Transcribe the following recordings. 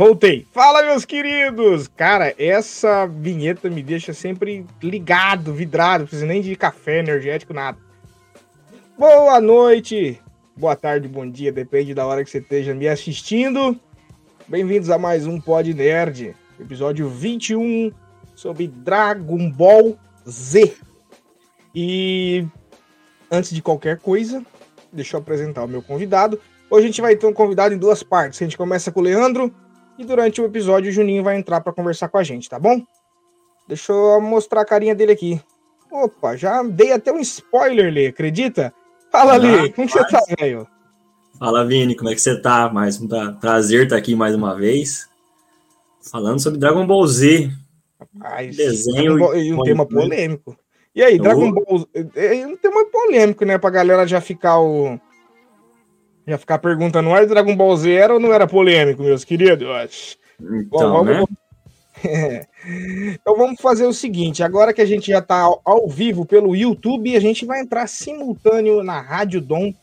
Voltei. Fala, meus queridos! Cara, essa vinheta me deixa sempre ligado, vidrado, não precisa nem de café energético, nada. Boa noite, boa tarde, bom dia, depende da hora que você esteja me assistindo. Bem-vindos a mais um Pod Nerd, episódio 21 sobre Dragon Ball Z. E antes de qualquer coisa, deixa eu apresentar o meu convidado. Hoje a gente vai ter um convidado em duas partes. A gente começa com o Leandro, e durante o episódio, o Juninho vai entrar para conversar com a gente, tá bom? Deixa eu mostrar a carinha dele aqui. Opa, já dei até um spoiler, Lê, acredita? Fala, ali, como você tá, velho? Fala, Vini, como é que você tá? Mais um prazer estar aqui mais uma vez. Falando sobre Dragon Ball Z. Rapaz, desenho Ball, e um tema polêmico. E aí, Dragon Ball é um tema polêmico, né? Pra galera já ficar o já ficar perguntando, era Dragon Ball Z era ou não era polêmico, meus queridos? Então, Bom, vamos... né? então vamos fazer o seguinte, agora que a gente já está ao, ao, vivo pelo YouTube, a gente vai entrar simultâneo na Rádio Dom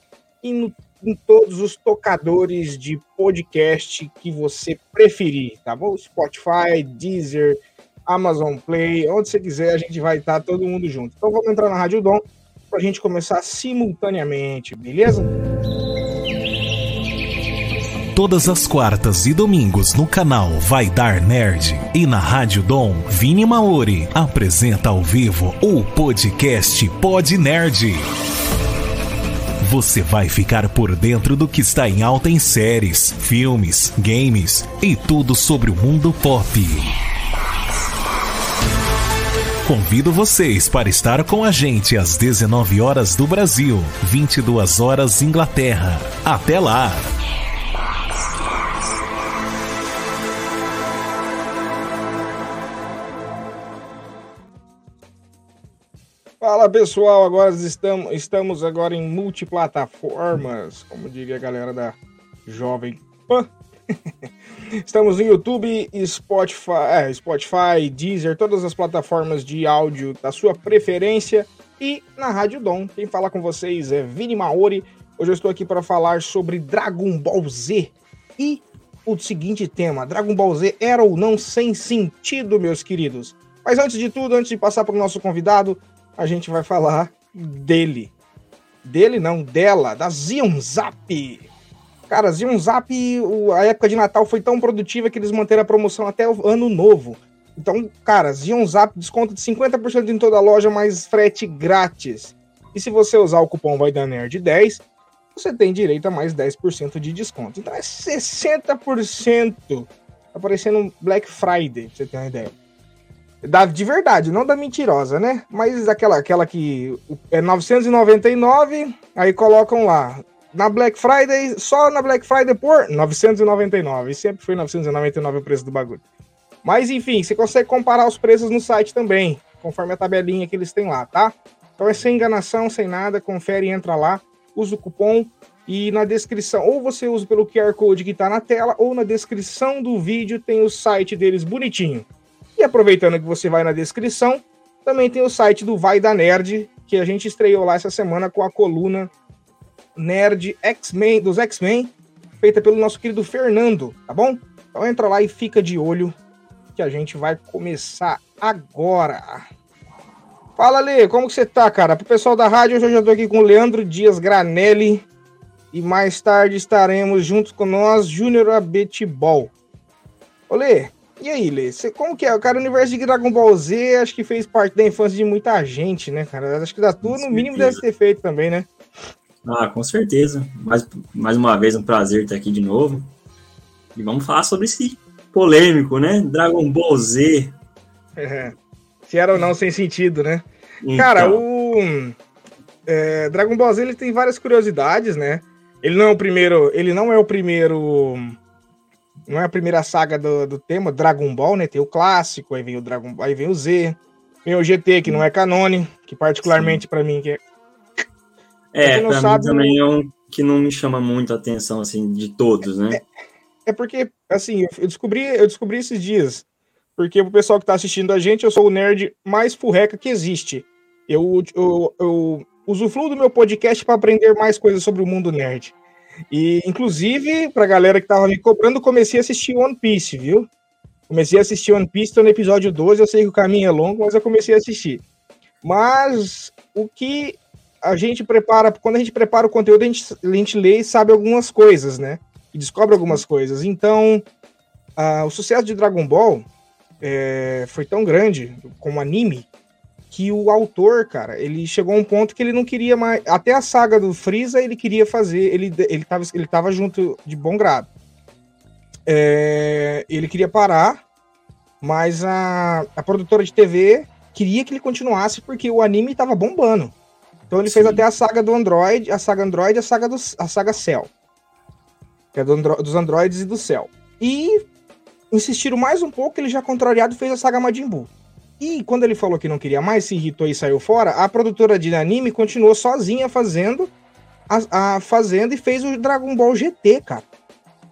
e no, em todos os tocadores de podcast que você preferir, tá bom? Spotify, Deezer, Amazon Play, onde você quiser, a gente vai estar tá todo mundo junto. Então vamos entrar na Rádio Dom para a gente começar simultaneamente, beleza? Todas as quartas e domingos no canal Vai Dar Nerd e na Rádio Dom, Vini Maori apresenta ao vivo o podcast Pod Nerd. Você vai ficar por dentro do que está em alta em séries, filmes, games e tudo sobre o mundo pop. Convido vocês para estar com a gente às 19 horas do Brasil, 22 horas Inglaterra. Até lá! Fala pessoal, agora estamos, estamos agora em multiplataformas, como diria a galera da Jovem Pan. estamos no YouTube, Spotify, é, Spotify, Deezer, todas as plataformas de áudio da sua preferência e na Rádio Dom. Quem fala com vocês é Vini Maori. Hoje eu estou aqui para falar sobre Dragon Ball Z e o seguinte tema: Dragon Ball Z era ou não sem sentido, meus queridos? Mas antes de tudo, antes de passar para o nosso convidado, a gente vai falar dele. Dele não, dela, da Zion Zap. Cara, Zion Zap, a época de Natal foi tão produtiva que eles manteram a promoção até o ano novo. Então, cara, Zion Zap desconto de 50% em toda a loja, mais frete grátis. E se você usar o cupom Vai Dar Nerd 10, você tem direito a mais 10% de desconto. Então é 60%. Tá parecendo Black Friday, pra você ter uma ideia. Da, de verdade, não da mentirosa, né? Mas aquela, aquela que é 999, aí colocam lá. Na Black Friday, só na Black Friday por 999. E sempre foi 999 o preço do bagulho. Mas enfim, você consegue comparar os preços no site também, conforme a tabelinha que eles têm lá, tá? Então é sem enganação, sem nada, confere, entra lá, usa o cupom e na descrição, ou você usa pelo QR Code que tá na tela, ou na descrição do vídeo tem o site deles bonitinho. E aproveitando que você vai na descrição, também tem o site do Vai da Nerd, que a gente estreou lá essa semana com a coluna Nerd X-Men, dos X-Men, feita pelo nosso querido Fernando, tá bom? Então entra lá e fica de olho que a gente vai começar agora. Fala, Lê, como que você tá, cara? Pro pessoal da rádio, hoje eu já tô aqui com o Leandro Dias Granelli e mais tarde estaremos juntos com nós, Júnior Abetibol. Ô, Lê, e aí, Lê, você, como que é? O cara, o universo de Dragon Ball Z, acho que fez parte da infância de muita gente, né, cara? Acho que da tua, no mínimo, deve ter feito também, né? Ah, com certeza. Mais, mais uma vez, um prazer estar aqui de novo. E vamos falar sobre esse polêmico, né? Dragon Ball Z. É. Se era ou não sem sentido, né? Então. Cara, o é, Dragon Ball Z ele tem várias curiosidades, né? Ele não é o primeiro, ele não é o primeiro não é a primeira saga do, do tema, Dragon Ball, né? Tem o clássico, aí vem o Dragon aí vem o Z, vem o GT, que não é canone, que particularmente para mim que é. É, pra sabe, mim também é um que não me chama muito a atenção, assim, de todos, né? É, é porque, assim, eu descobri, eu descobri esses dias, porque o pessoal que tá assistindo a gente, eu sou o nerd mais furreca que existe. Eu, eu, eu usufruo do meu podcast para aprender mais coisas sobre o mundo nerd. E, inclusive, pra galera que tava me cobrando, comecei a assistir One Piece, viu? Comecei a assistir One Piece, tô no episódio 12, eu sei que o caminho é longo, mas eu comecei a assistir. Mas o que a gente prepara, quando a gente prepara o conteúdo, a gente, a gente lê e sabe algumas coisas, né? E descobre algumas coisas. Então, uh, o sucesso de Dragon Ball é, foi tão grande como anime que o autor, cara, ele chegou a um ponto que ele não queria mais. Até a saga do Freeza ele queria fazer, ele, ele, tava, ele tava junto de bom grado. É, ele queria parar, mas a, a produtora de TV queria que ele continuasse porque o anime tava bombando. Então ele Sim. fez até a saga do Android, a saga Android e a saga, do, a saga Cell. Que é do Andro, dos Androids e do Cell. E insistiram mais um pouco, ele já contrariado fez a saga Majin Buu. E quando ele falou que não queria mais, se irritou e saiu fora, a produtora de anime continuou sozinha fazendo a, a fazendo e fez o Dragon Ball GT, cara.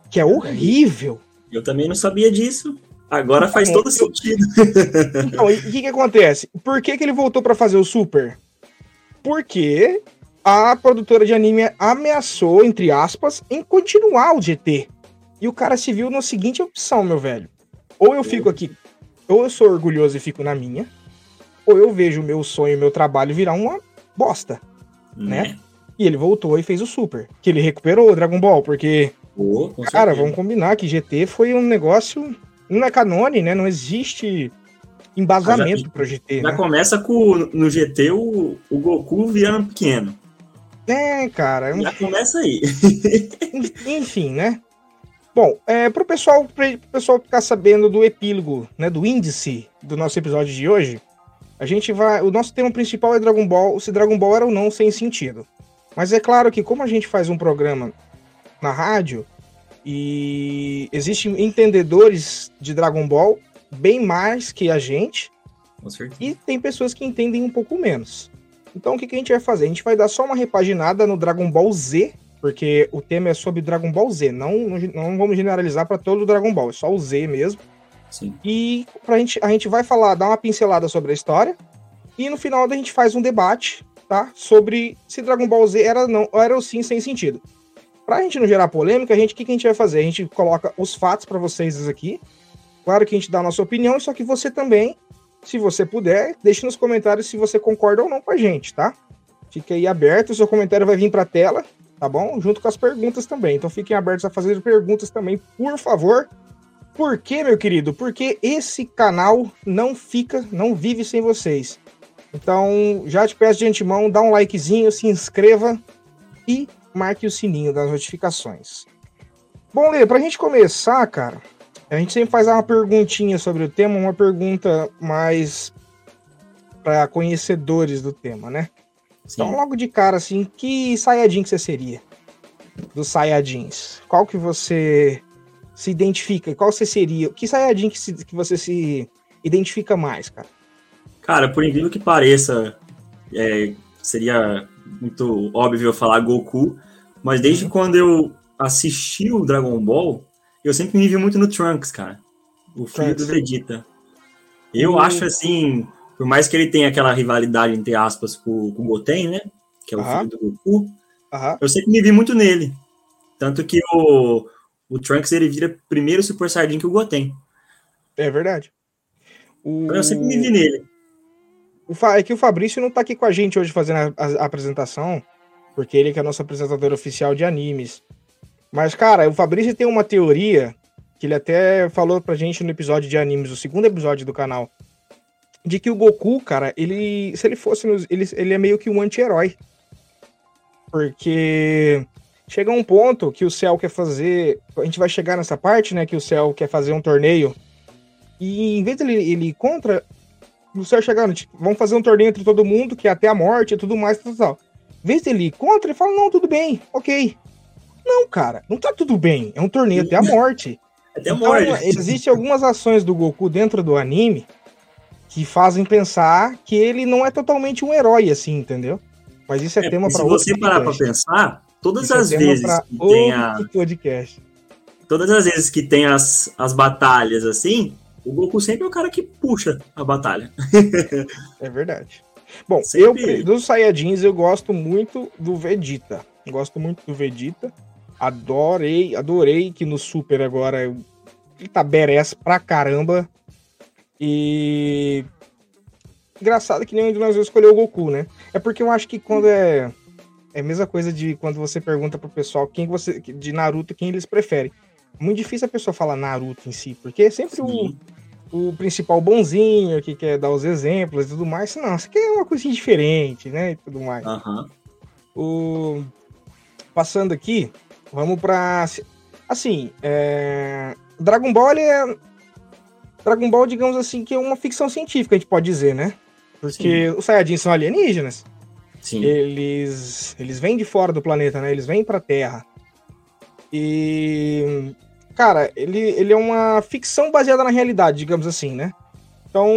Que é horrível. Eu também não sabia disso. Agora faz todo sentido. Então, o que que acontece? Por que, que ele voltou para fazer o Super? Porque a produtora de anime ameaçou, entre aspas, em continuar o GT. E o cara se viu na seguinte opção, meu velho. Ou eu fico aqui ou eu sou orgulhoso e fico na minha, ou eu vejo o meu sonho, o meu trabalho virar uma bosta, né? né? E ele voltou e fez o Super, que ele recuperou o Dragon Ball, porque, oh, cara, vamos combinar que GT foi um negócio, não é canone, né? Não existe embasamento já, pro GT. Já né? começa com, no GT, o, o Goku virando pequeno. É, cara. Já começa aí. Enfim, né? Bom, é, para o pessoal, pessoal ficar sabendo do epílogo, né, do índice do nosso episódio de hoje, a gente vai. O nosso tema principal é Dragon Ball, se Dragon Ball era ou não sem sentido. Mas é claro que, como a gente faz um programa na rádio, e existem entendedores de Dragon Ball bem mais que a gente, e tem pessoas que entendem um pouco menos. Então, o que, que a gente vai fazer? A gente vai dar só uma repaginada no Dragon Ball Z, porque o tema é sobre Dragon Ball Z, não, não vamos generalizar para todo o Dragon Ball, é só o Z mesmo. Sim. E pra gente, a gente vai falar, dar uma pincelada sobre a história, e no final a gente faz um debate, tá? Sobre se Dragon Ball Z era não era ou sim sem sentido. Pra gente não gerar polêmica, a gente, o que, que a gente vai fazer? A gente coloca os fatos para vocês aqui. Claro que a gente dá a nossa opinião, só que você também, se você puder, deixe nos comentários se você concorda ou não com a gente, tá? Fique aí aberto, o seu comentário vai vir pra tela tá bom? Junto com as perguntas também. Então fiquem abertos a fazer perguntas também, por favor. Por quê, meu querido? Porque esse canal não fica, não vive sem vocês. Então, já te peço de antemão, dá um likezinho, se inscreva e marque o sininho das notificações. Bom, Lê, pra gente começar, cara, a gente sempre faz uma perguntinha sobre o tema, uma pergunta mais para conhecedores do tema, né? Sim. Então, logo de cara, assim, que Saiyajin que você seria? Dos Saiyajins. Qual que você se identifica? Qual você seria? Que Saiyajin que, se, que você se identifica mais, cara? Cara, por incrível que pareça, é, seria muito óbvio falar Goku, mas desde uhum. quando eu assisti o Dragon Ball, eu sempre me vi muito no Trunks, cara. O filho Trunks. do Vegeta. Eu uhum. acho assim, por mais que ele tenha aquela rivalidade, entre aspas, com, com o Goten, né? Que é o filho do Goku, uhum. eu sempre me vi muito nele. Tanto que o, o Trunks ele vira primeiro Super Saiyajin que o Goten. É verdade. O... Eu sempre me vi nele. É que o Fabrício não tá aqui com a gente hoje fazendo a, a, a apresentação, porque ele que é nosso apresentador oficial de animes. Mas, cara, o Fabrício tem uma teoria que ele até falou pra gente no episódio de animes, o segundo episódio do canal, de que o Goku, cara, ele, se ele fosse, nos, ele, ele é meio que um anti-herói. Porque chega um ponto que o Cell quer fazer, a gente vai chegar nessa parte, né, que o Cell quer fazer um torneio, e em vez dele ele contra, o Cell chegar, tipo, vamos fazer um torneio entre todo mundo, que é até a morte e tudo mais, tal, tal. Em vez dele ir contra, ele fala, não, tudo bem, ok. Não, cara, não tá tudo bem. É um torneio até a morte. até a então, morte. Existem algumas ações do Goku dentro do anime que fazem pensar que ele não é totalmente um herói, assim, entendeu? Mas isso é, é tema para outro Se você parar para pensar, todas isso é as é vezes que tem a podcast. Todas as vezes que tem as, as batalhas assim, o Goku sempre é o cara que puxa a batalha. é verdade. Bom, sempre... eu dos Saiyajins eu gosto muito do Vegeta. Gosto muito do Vegeta. Adorei, adorei que no Super agora ele tá badass pra caramba. E. Engraçado que nenhum de nós escolheu o Goku, né? É porque eu acho que quando é. É a mesma coisa de quando você pergunta pro pessoal quem você. De Naruto, quem eles preferem. Muito difícil a pessoa falar Naruto em si, porque é sempre o, o principal bonzinho que quer dar os exemplos e tudo mais. Não, isso aqui é uma coisinha diferente, né? E tudo mais. Uhum. O... Passando aqui, Vamos pra. Assim, é... Dragon Ball é. Dragon Ball, digamos assim, que é uma ficção científica, a gente pode dizer, né? Porque Sim. os Saiyajins são alienígenas. Sim. Eles, eles vêm de fora do planeta, né? Eles vêm pra Terra. E. Cara, ele, ele é uma ficção baseada na realidade, digamos assim, né? Então,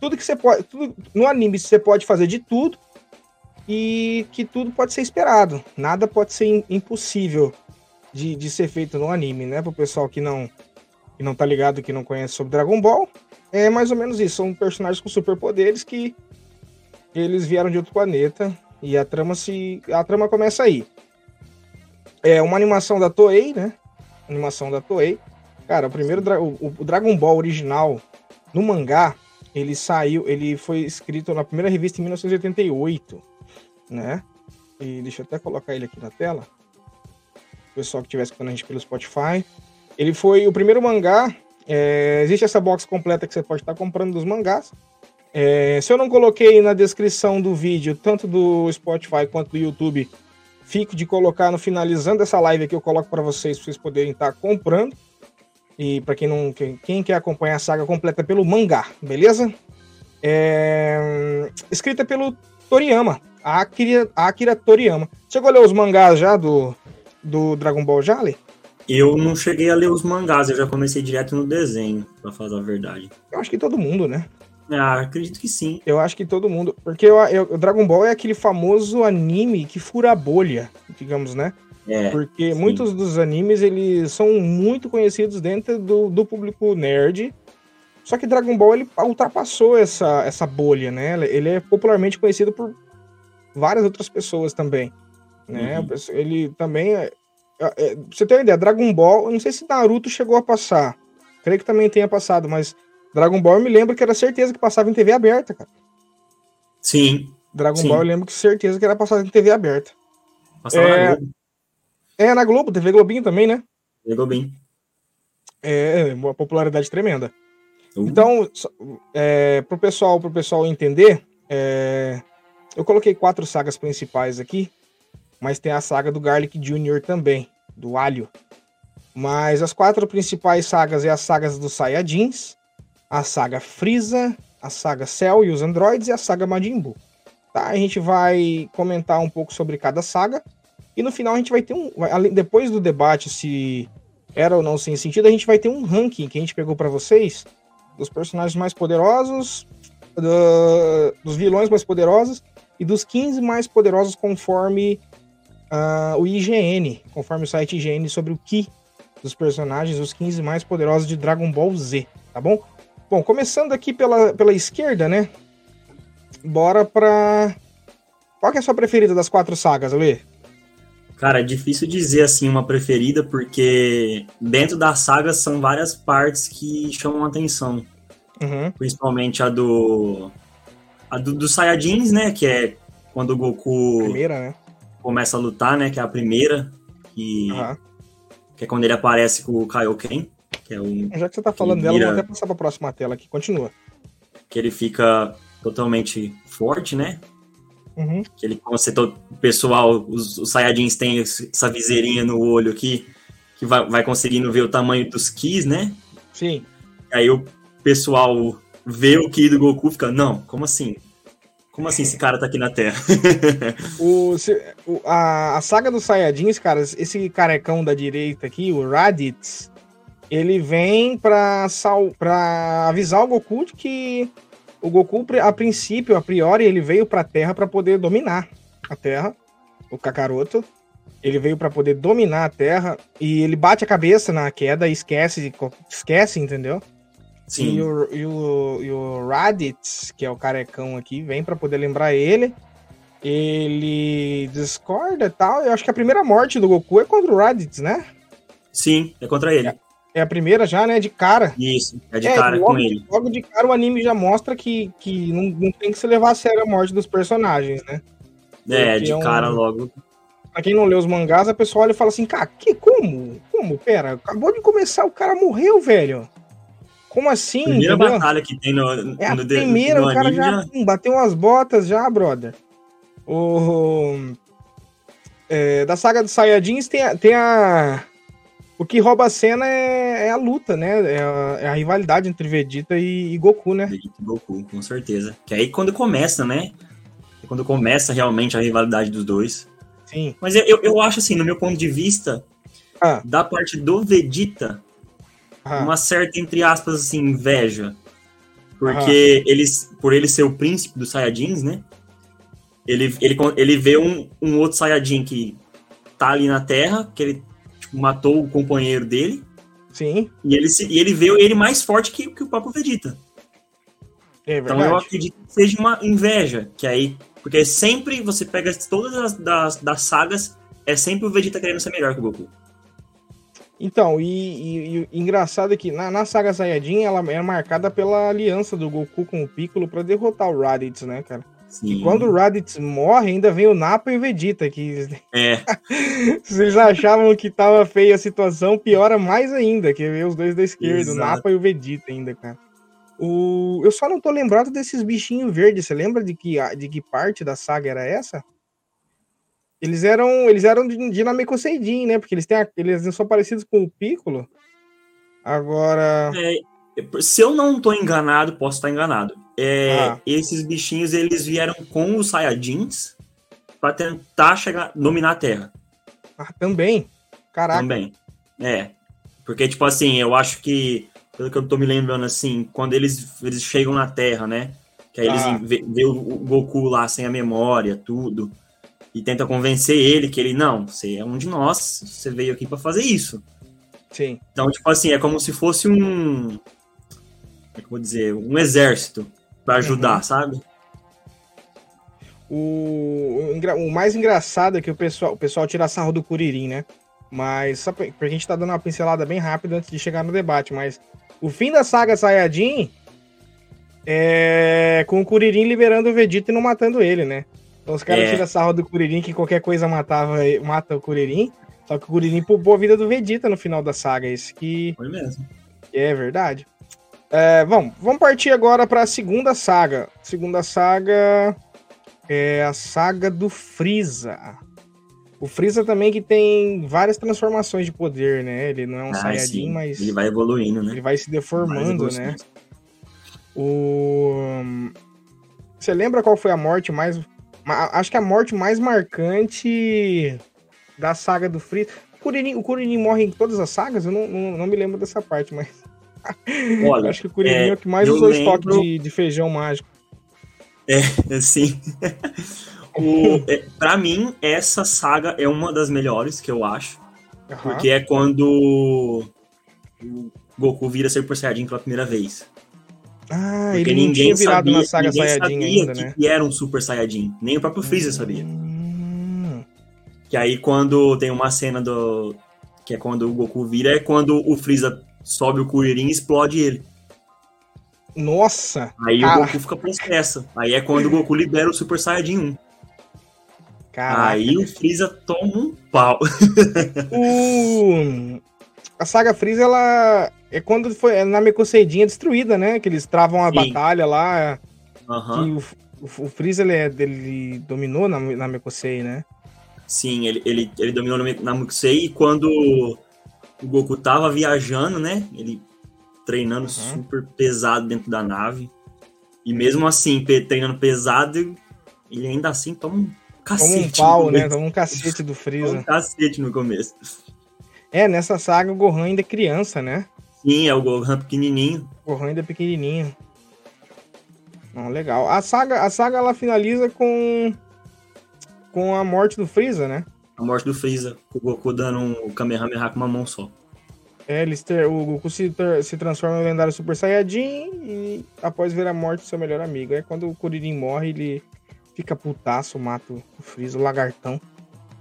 tudo que você pode. Tudo, no anime você pode fazer de tudo e que tudo pode ser esperado. Nada pode ser impossível de, de ser feito no anime, né? Pro pessoal que não, que não tá ligado, que não conhece sobre Dragon Ball, é mais ou menos isso. São personagens com superpoderes que eles vieram de outro planeta e a trama se a trama começa aí. É uma animação da Toei, né? Animação da Toei. Cara, o primeiro o, o Dragon Ball original no mangá, ele saiu, ele foi escrito na primeira revista em 1988 né? E deixa eu até colocar ele aqui na tela. O pessoal que estiver escutando a gente pelo Spotify. Ele foi o primeiro mangá. É, existe essa box completa que você pode estar comprando dos mangás. É, se eu não coloquei na descrição do vídeo, tanto do Spotify quanto do YouTube, fico de colocar no finalizando essa live aqui, eu coloco para vocês, para vocês poderem estar comprando. E para quem não quem, quem, quer acompanhar a saga completa pelo mangá, beleza? É, escrita pelo Toriyama, Akira, Akira Toriyama. Chegou a ler os mangás já do, do Dragon Ball já, Lê? Eu não cheguei a ler os mangás, eu já comecei direto no desenho, pra falar a verdade. Eu acho que todo mundo, né? Ah, acredito que sim. Eu acho que todo mundo. Porque o Dragon Ball é aquele famoso anime que fura a bolha, digamos, né? É, porque sim. muitos dos animes, eles são muito conhecidos dentro do, do público nerd. Só que Dragon Ball, ele ultrapassou essa, essa bolha, né? Ele é popularmente conhecido por várias outras pessoas também. Né? Uhum. Ele também. É, é, é, você tem uma ideia, Dragon Ball, eu não sei se Naruto chegou a passar. Creio que também tenha passado, mas Dragon Ball eu me lembro que era certeza que passava em TV aberta, cara. Sim. Dragon Sim. Ball eu lembro que certeza que era passado em TV aberta. Passava É. na Globo. É, na Globo, TV Globinho também, né? Pegou bem. É, uma popularidade tremenda. Uh, Então, é, pro pessoal, pro pessoal entender, é, eu coloquei quatro sagas principais aqui, mas tem a saga do Garlic Jr. também, do Alho. Mas as quatro principais sagas é as sagas dos Saiyajins, a saga Frieza, a saga Cell e os androides e a saga Majin Buu. Tá? A gente vai comentar um pouco sobre cada saga e no final a gente vai ter um, depois do debate se era ou não sem sentido, a gente vai ter um ranking que a gente pegou para vocês dos personagens mais poderosos, do- dos vilões mais poderosos e dos 15 mais poderosos conforme ah, o IGN, conforme o site IGN sobre o Ki dos personagens, os 15 mais poderosos de Dragon Ball Z, tá bom? Bom, começando aqui pela, pela esquerda, né? Bora pra. Qual que é a sua preferida das quatro sagas, Lê? Cara, é difícil dizer assim uma preferida, porque dentro da saga são várias partes que chamam a atenção. Uhum. Principalmente a do. A do, dos Saiyajins, né? Que é quando o Goku Primeira, né? Começa a lutar, né? Que é a primeira. Que, Aham. que é quando ele aparece com o Kaioken. Que é um. Já que você tá falando dela, eu vou vira- até passar pra próxima tela aqui. Continua. Que ele fica totalmente forte, né? Uhum. Que ele, como você, to- o pessoal, os, os Saiyajins têm essa viseirinha no olho aqui, que vai, vai conseguindo ver o tamanho dos Kis, né? Sim. Aí o pessoal vê o Ki do Goku e fica, não, como assim? Como assim esse cara tá aqui na Terra? O, se- o- a, a saga dos Saiyajins, cara, esse carecão da direita aqui, o Raditz, ele vem pra, sal, pra avisar o Goku de que o Goku, a princípio, a priori, ele veio pra Terra pra poder dominar a Terra, o Kakaroto. Ele veio pra poder dominar a Terra e ele bate a cabeça na queda e esquece, esquece, entendeu? E Sim, o, e, o, e o Raditz, que é o carecão aqui, vem pra poder lembrar ele. Ele discorda e tal. Eu acho que a primeira morte do Goku é contra o Raditz, né? sim, é contra ele. É a primeira já, né? De cara. Isso, é de É, cara logo, com ele. logo de cara o anime já mostra que, que não, não tem que se levar a sério a morte dos personagens, né? É, porque de é um- cara logo. Pra quem não lê os mangás, a pessoa olha e fala assim, cara, que, como? Como? Pera, acabou de começar, o cara morreu, velho. Como assim? Primeira entendeu? batalha que tem no, É a no, de- primeira, no o cara já pum, bateu umas botas já, brother. O... é, da saga dos Saiyajins tem a, tem a... O que rouba a cena é, é a luta, né? É a, é a rivalidade entre Vegeta e, e Goku, né? Vegeta e Goku, com certeza. Que aí quando começa, né? É quando começa realmente a rivalidade dos dois. Sim. Mas eu, eu acho assim, no meu ponto de vista, Ah, da parte do Vegeta, ah, uma certa, entre aspas, assim, inveja. Porque eles, por ele ser o príncipe dos Saiyajins, né? Ele, ele, ele vê um, um outro Saiyajin que tá ali na Terra, que ele tipo, matou o companheiro dele, sim, e ele, se- e ele vê ele mais forte que, que o próprio Vegeta. é Então eu acredito que seja uma inveja, que aí. Porque sempre você pega todas as das, das sagas, é sempre o Vegeta querendo ser melhor que o Goku. Então, e, e- e engraçado é que na, na saga Saiyajin ela é marcada pela aliança do Goku com o Piccolo pra derrotar o Raditz, né, cara? Sim. E quando o Raditz morre, ainda vem o Nappa e o Vegeta, que É, Se vocês achavam que tava feia a situação, piora mais ainda, que ver os dois da esquerda, o Exato. Napa e o Vegeta ainda, cara. O... Eu só não tô lembrado desses bichinhos verdes. Você lembra de que, de que parte da saga era essa? Eles eram, eles eram de Namekoseidin, né? Porque eles, têm a- eles são parecidos com o Piccolo. Agora. é, se eu não tô enganado, posso estar enganado. É, Ah. Esses bichinhos eles vieram com os Saiyajins pra tentar chegar, dominar a Terra Ah, também. Caraca. também. É. Porque, tipo assim, eu acho que, pelo que eu tô me lembrando, assim, quando eles, eles chegam na Terra, né? Que aí Ah. eles vê, vê o Goku lá sem a memória, tudo. E tenta convencer ele que ele, não, você é um de nós, você veio aqui pra fazer isso. Sim. Então, tipo assim, é como se fosse um. Como é que eu vou dizer? Um exército pra ajudar, Uhum. sabe? O, o o mais engraçado é que o pessoal, o pessoal tira sarro do Kuririn, né? Mas só pra, pra gente tá dando uma pincelada bem rápida antes de chegar no debate, mas o fim da saga Saiyajin é com o Kuririn liberando o Vegeta e não matando ele, né? Então os caras É. tiram sarro do Kuririn que qualquer coisa matava, mata o Kuririn. Só que o Kuririn poupou a vida do Vegeta no final da saga. Isso que Foi mesmo. é verdade. É, vamos, vamos partir agora para a segunda saga. Segunda saga é a saga do Freeza. O Freeza também que tem várias transformações de poder, né? Ele não é um Ah, Saiyajin, mas Ele vai evoluindo, né? ele vai se deformando, né? O... Você lembra qual foi a morte mais. Acho que a morte mais marcante da saga do Freeza. O Kuririn, morre em todas as sagas? Eu não, não, não me lembro dessa parte, mas. Olha, Acho que o Kuririn é, é, o que mais usou lembro- estoque de, de feijão mágico. Assim. o, é, pra mim, essa saga é uma das melhores que eu acho. Porque é quando o Goku vira Super Saiyajin pela primeira vez. Ah, Porque ele não tinha virado sabia, na saga Saiyajin ainda, que, né? que era um Super Saiyajin. Nem o próprio Freezer sabia. Hum, Que aí quando tem uma cena do. Que é quando o Goku vira, é quando o Freeza sobe o Kuririn e explode ele. Nossa! Aí Cara. o Goku fica possesso. Aí é quando o Goku libera o Super Saiyajin 1. Caraca. Aí o Freeza toma um pau. O... A saga Freeza, ela é quando foi é na Mecoseidinha destruída, né? Que eles travam a Sim. batalha lá. Que o, o, o Freeza, ele, é- ele dominou na, na Mekosei, né? Sim, ele, ele, ele dominou no- na Mukusei e quando o Goku tava viajando, né? Ele treinando Uhum. super pesado dentro da nave. E mesmo assim, treinando pesado, ele ainda assim toma um Toma cacete. um pau, né? Toma um cacete do Toma um Freeza. cacete no começo. É, nessa saga o Gohan ainda é criança, né? Sim, é o Gohan pequenininho. O Gohan ainda é pequenininho. Não, legal. A saga, a saga ela finaliza com com a morte do Freeza, né? A morte do Freeza, o Goku dando um Kamehameha com uma mão só. É, o Goku se, se transforma no lendário Super Saiyajin e após ver a morte do seu melhor amigo. É quando o Kuririn morre, ele fica putaço, mata o Freeza, o lagartão.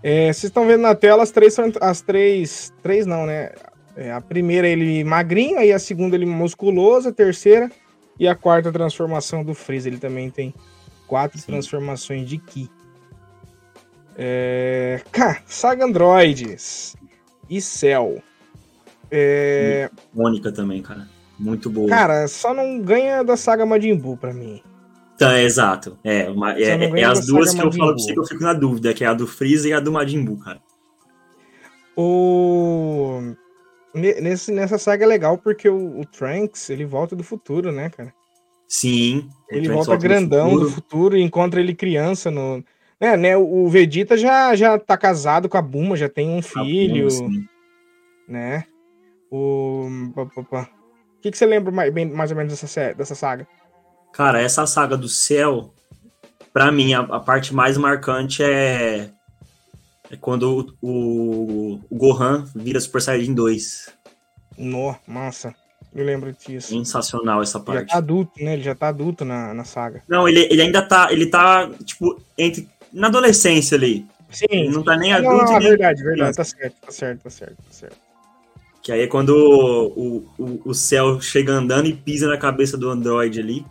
É, vocês estão vendo na tela as três, são- as três, três não, né? É, a primeira ele magrinho, aí a segunda ele musculoso, a terceira e a quarta transformação do Freeza. Ele também tem quatro Sim. transformações de Ki. É, cá, Saga Androids e Cell. É, Mônica também, cara. Muito boa. cara, só não ganha da saga Majin Buu pra mim. É exato. É, uma- é, é as duas que eu falo pra você que eu fico na dúvida, que é a do Freeza e a do Majin Buu, cara. O... ne- Nesse, nessa saga é legal porque o, o Trunks, ele volta do futuro, né, cara? Sim. Ele Trunks volta grandão futuro. do futuro e encontra ele criança no... É, né, o Vegeta já, já tá casado com a Buma, já tem um filho, Sim. né? O... O que, que você lembra mais, bem- mais ou menos dessa, dessa saga? Cara, essa saga do céu, pra mim, a, a parte mais marcante é, é quando o, o, o Gohan vira Super Saiyajin 2. No, massa. Eu lembro disso. Sensacional essa Já parte. tá adulto, né? Ele já tá adulto na, na saga. Não, ele, ele ainda tá, ele tá, tipo, entre, na adolescência ali. Ele Sim. não tá nem Não, adulto não, nem verdade, verdade. Tá certo, tá certo, tá certo, tá certo. Que aí é quando o, o, o céu chega andando e pisa na cabeça do androide ali.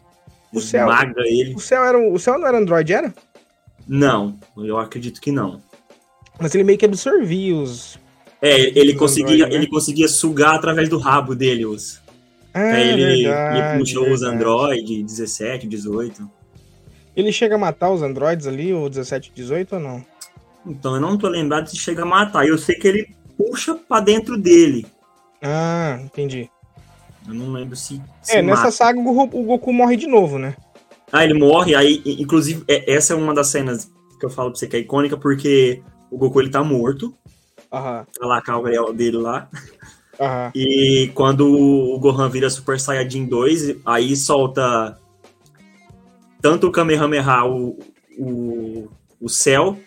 O Cell- Esmaga ele. O céu, era, o céu não era Android, era? Não, eu acredito que não. Mas ele meio que absorvia os. É, ele Os conseguia, androide, né? ele conseguia sugar através do rabo dele os. Ah, aí ele, ele verdade, puxou os verdade. Android 17, 18. Ele chega a matar os androides ali, o 17 e 18 ou não? Então eu não tô lembrado se chega a matar. Eu sei que ele puxa pra dentro dele. Ah, entendi. Eu não lembro se. se É, nessa mata. saga o Goku, morre de novo, né? Ah, ele morre, aí, inclusive, é- essa é uma das cenas que eu falo pra você que é icônica, porque o Goku ele tá morto, Aham, tá lá a Gabriel dele lá, aham. e quando o Gohan vira Super Saiyajin 2, aí solta tanto o Kamehameha, o, o, o Cell,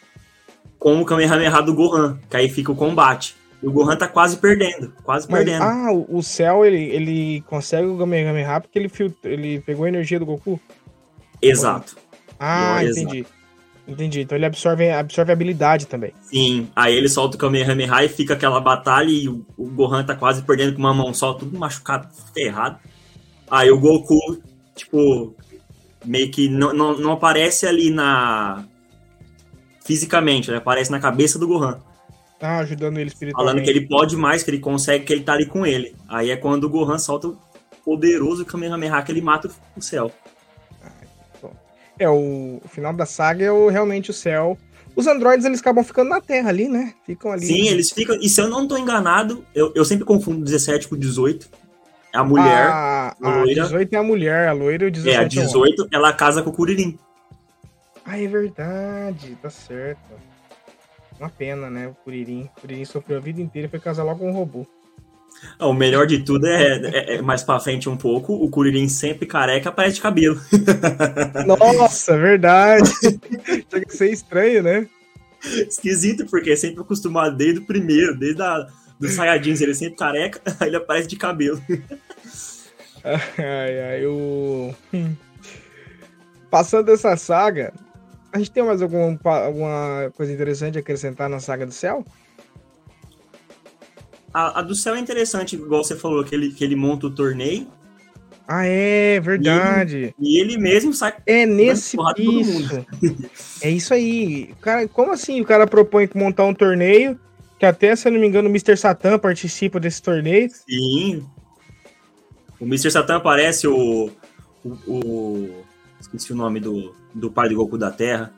como o Kamehameha do Gohan, que aí fica o combate. E o Gohan tá quase perdendo, quase Mas, perdendo. ah, o céu, ele, ele consegue o Kamehameha porque ele, filtra, ele pegou a energia do Goku? Exato. Ah, Exato. entendi. Entendi. Então ele absorve, absorve habilidade também. Sim, aí ele solta o Kamehameha e fica aquela batalha e o, o Gohan tá quase perdendo com uma mão só, tudo machucado, ferrado. Aí o Goku, tipo, meio que não, não, não aparece ali na, fisicamente, ele aparece na cabeça do Gohan. Ah, ajudando ele espiritualmente. Falando que ele pode mais, que ele consegue, que ele tá ali com ele. Aí é quando o Gohan solta o poderoso Kamehameha que ele mata o céu. É, o, o final da saga é o, realmente o céu. Os androides, eles acabam ficando na Terra ali, né? Ficam ali. Sim, eles ficam. E se eu não tô enganado, eu, eu sempre confundo 17 com 18. A mulher. A, a a loira. 18 é a mulher, a loira e o 17 É, a é o homem. 18, ela casa com o Kuririn. Ah, é verdade, tá certo. Uma pena, né? O Kuririn. O Kuririn sofreu a vida inteira e foi casar logo com um robô. Ah, O melhor de tudo é, é- é mais pra frente um pouco, o Kuririn sempre careca, parece de cabelo. Nossa, verdade. Chega a ser estranho, né? Esquisito, porque é sempre acostumado desde o primeiro, desde a, dos Saiyajins, ele é sempre careca, aí ele aparece de cabelo. Ai, ai, o. Hum. Passando essa saga, a gente tem mais algum, alguma coisa interessante a acrescentar na saga do céu? A, a do céu é interessante, igual você falou, que ele, que ele monta o torneio Ah, é verdade. e ele mesmo sai. É nesse isso. É isso aí. Cara, como assim o cara propõe montar um torneio que até, se eu não me engano, o Mr. Satan participa desse torneio? Sim. O Mr. Satan aparece, o, o, o- Esqueci o nome do, do pai do Goku da Terra,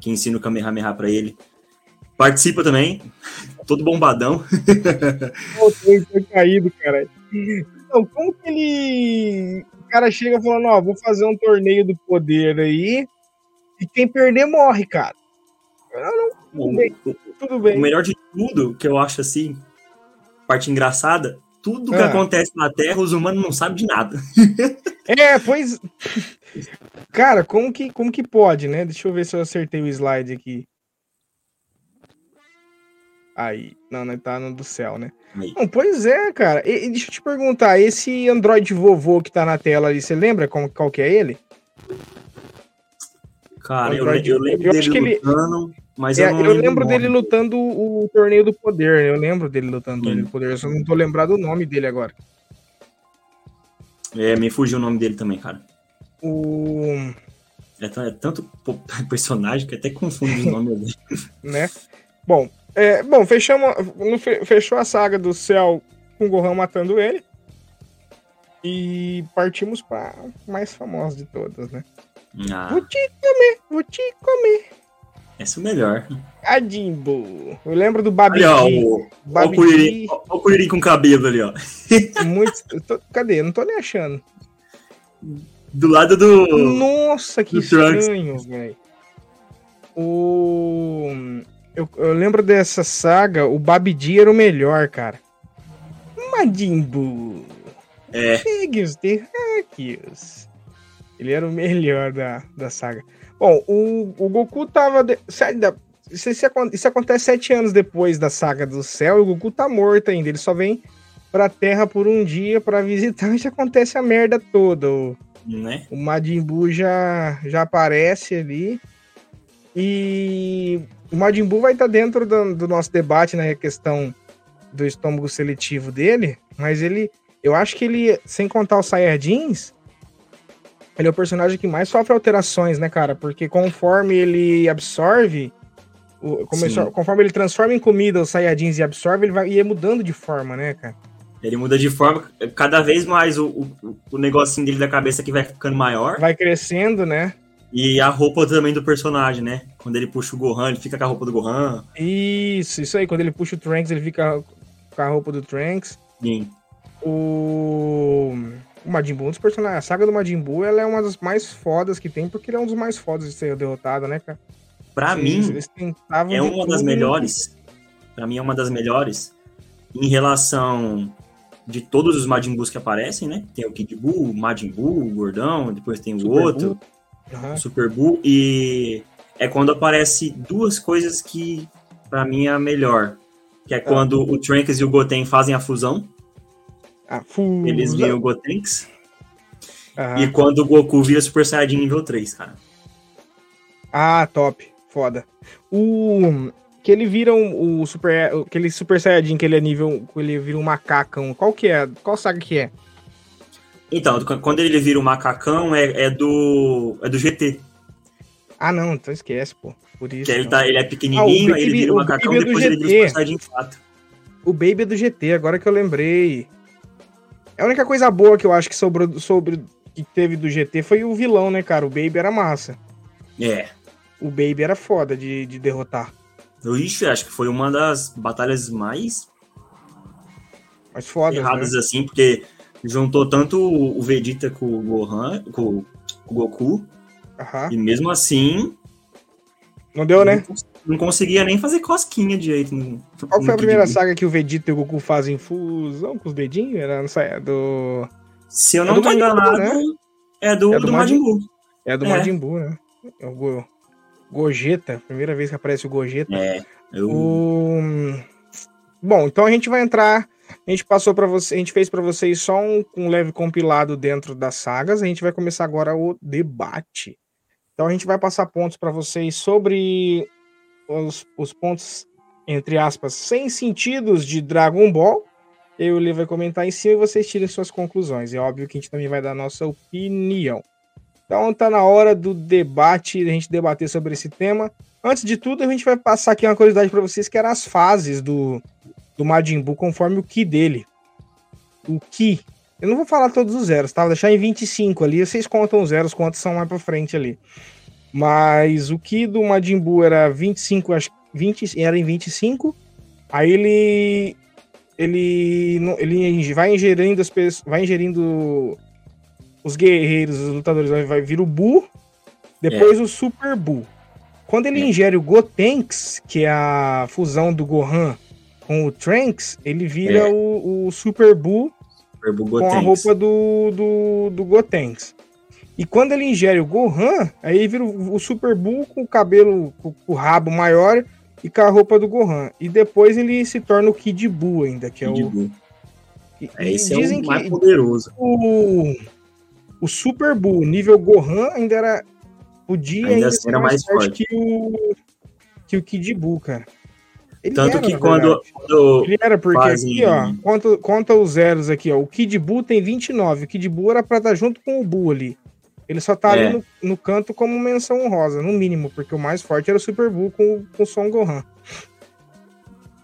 que ensina o Kamehameha pra ele. Participa também, todo bombadão. Pô, foi, caído, cara. Então, como que ele. O cara chega falando, ó, vou fazer um torneio do poder aí. E quem perder morre, cara. Não, não, O, bem. o- tudo o bem. melhor de tudo, que eu acho assim, parte engraçada, tudo que Ah. acontece na Terra, os humanos não sabem de nada. É, pois. Cara, como que, como que pode, né? Deixa eu ver se eu acertei o slide aqui. Aí. Não, não tá no do céu, né? Aí. Não, pois é, cara. E, e deixa eu te perguntar, esse Android vovô que tá na tela ali, você lembra como, qual que é ele? Cara, eu, eu lembro eu dele que ele- lutando, mas É, eu não eu lembro, lembro dele lutando o torneio do poder. Eu lembro dele lutando o torneio do poder. Eu só não tô lembrado o nome dele agora. É, me fugiu o nome dele também, cara. O. É, t- é tanto personagem que até confunde os nomes dele. né? Bom, é, bom, fechamos, fechou a saga do céu com o Gohan matando ele. E partimos para mais famosa de todas, né? Ah, Vou te comer, vou te comer. essa é o melhor. A Jimbo. Eu lembro do Babidi. Olha, o, Kuririn, com cabelo ali, ó. muito. tô- cadê? Eu não tô nem achando. Do lado do. Nossa, que do estranho, velho. O. Eu, eu lembro dessa saga, o Babidi era o melhor, cara. Majimbu. É. Os terráqueos. Ele era o melhor da, da saga. Bom, o, o Goku tava. de- da- Isso, isso acon- isso acontece sete anos depois da saga do céu e o Goku tá morto ainda. Ele só vem pra Terra por um dia pra visitar e já acontece a merda toda. O, Né? o Majin Buu já, já aparece ali. E o Majin Buu vai estar dentro do, do nosso debate na questão do estômago seletivo dele, mas ele, eu acho que ele, sem contar os Saiyajins, ele é o personagem que mais sofre alterações, né, cara? Porque conforme ele absorve, o- começou- conforme ele transforma em comida os Saiyajins e absorve, ele vai ia mudando de forma, né, cara? Ele muda de forma, cada vez mais o, o, o negocinho dele da cabeça que vai ficando maior. Vai crescendo, né? E a roupa também do personagem, né? Quando ele puxa o Gohan, ele fica com a roupa do Gohan. Isso, isso aí. Quando ele puxa o Trunks, ele fica com a roupa do Trunks. Sim. O, o Majin Buu, um dos personagens, a saga do Majin Buu, ela é uma das mais fodas que tem, porque ele é um dos mais fodas de ser derrotado, né, cara? Pra Eles- mim, eles é uma das melhores. Pra mim é uma das melhores em relação de todos os Majin Boos que aparecem, né? Tem o Kid Buu, o Majin Buu, o Gordão, depois tem o Super outro, Buu. O Super Buu e é quando aparece duas coisas que pra mim é a melhor, que é quando o Trunks e o Goten fazem a fusão, Ah, fusão. eles viram o Gotenks, Aham. e quando o Goku vira Super Saiyajin nível 3, cara. Ah, top. Foda. O. Que ele vira um, o super. Aquele Super Saiyajin que ele é nível. que Ele vira um macacão. Qual que é? Qual saga que é? Então, quando ele vira o macacão é, é do é do GT. Ah, não, então esquece, pô. Por isso. Que ele, tá, ele é pequenininho, Ah, o aí ele Baby- vira o macacão, Baby é do depois ele vira GT. Super Saiyajin 4. O Baby é do GT, agora que eu lembrei. A única coisa boa que eu acho que sobrou sobre que teve do GT foi o vilão, né, cara? O Baby era massa. É. O Baby era foda de, de derrotar. Ixi, acho que foi uma das batalhas mais Mas foda, né? erradas assim, porque juntou tanto o o Vegeta com o Gohan, com o Goku, Aham. e mesmo assim Não deu, né? não, cons- não conseguia nem fazer cosquinha direito. No, Qual no foi a primeira saga que o Vegeta e o Goku fazem fusão com os dedinhos? Era nessa é do. Se eu É não do tô enganado, né? é do, É do do Majin- Majin Buu. É do É. Majin Buu, né? É o Go... Gogeta. Primeira vez que aparece o Gogeta. É, eu, O... Bom, então a gente vai entrar. A gente passou para você, a gente fez para vocês só um, um leve compilado dentro das sagas. A gente vai começar agora o debate. Então a gente vai passar pontos para vocês sobre os, os pontos entre aspas sem sentidos de Dragon Ball. Eu o Lê vai comentar em cima e vocês tirem suas conclusões. É óbvio que a gente também vai dar nossa opinião. Então tá na hora do debate, a gente debater sobre esse tema. Antes de tudo, a gente vai passar aqui uma curiosidade para vocês, que eram as fases do, do Majin Buu conforme o Ki dele. O Ki. Eu não vou falar todos os zeros, tá? Vou deixar em 25 ali. Vocês contam os zeros, quantos são mais pra frente ali. Mas o Ki do Majin Buu era 25, acho que 20, era em 25. Aí ele. Ele, ele vai ingerindo as pessoas. Vai ingerindo os guerreiros, os lutadores. Vai, vai vir o Buu. Depois o Super Buu. Quando ele É. ingere o Gotenks, que é a fusão do Gohan com o Trunks, ele vira É. o, o Super Buu com a roupa do, do, do Gotenks. E quando ele ingere o Gohan, aí vira o, o Super Buu com o cabelo, com, com o rabo maior e com a roupa do Gohan. E depois ele se torna o Kid Buu ainda, que é Kid o... Buu. e- É, esse é o mais poderoso. o, o Super Buu nível Gohan ainda era... Podia Ainda ainda, assim ser era mais mais forte, forte. que o, que o Kid Buu, cara. Ele Tanto era, que quando, Ele era porque fazem- aqui, ó, conta, conta os zeros aqui, ó. O Kid Buu tem 29. O Kid Buu era pra estar junto com o Buu ali. Ele só tá É. ali no, no canto como menção honrosa, no mínimo, porque o mais forte era o Super Buu com, com o Son Gohan.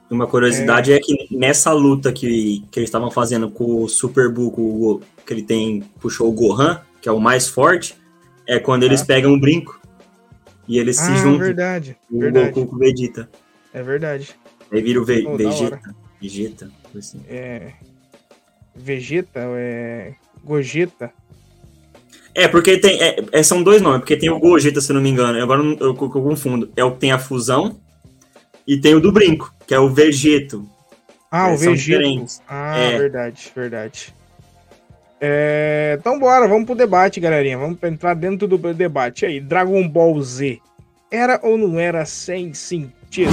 Uma curiosidade é, que nessa luta que, que eles estavam fazendo com o Super Buu, com o que ele tem, puxou o Gohan, que é o mais forte, é quando eles pegam um brinco e eles se ah, juntam, verdade. o Verdade. Goku com o Vegeta. É verdade. Aí vira o Ve da Vegeta. Vegeta, assim. É. Vegeta, é. Gogeta. É, porque tem. é, é, são dois nomes, porque tem o Gogeta, se não me engano. Agora eu, eu, eu confundo. É o que tem a fusão e tem o do brinco, que é o Vegeto. Ah, É, o diferentes. Ah, É. verdade, verdade. É, então bora, vamos pro debate, galerinha. Vamos entrar dentro do debate aí. Dragon Ball Z. Era ou não era sem sentido?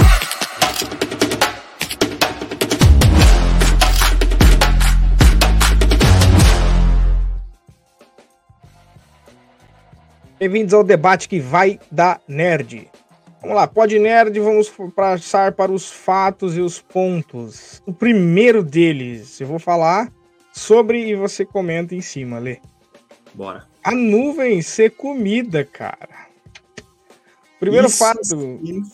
Bem-vindos ao debate que vai dar nerd. Vamos lá, pode nerd, vamos passar para os fatos e os pontos. O primeiro deles, eu vou falar sobre e você comenta em cima, Lê. Bora. A nuvem ser comida, cara. Primeiro Isso fato,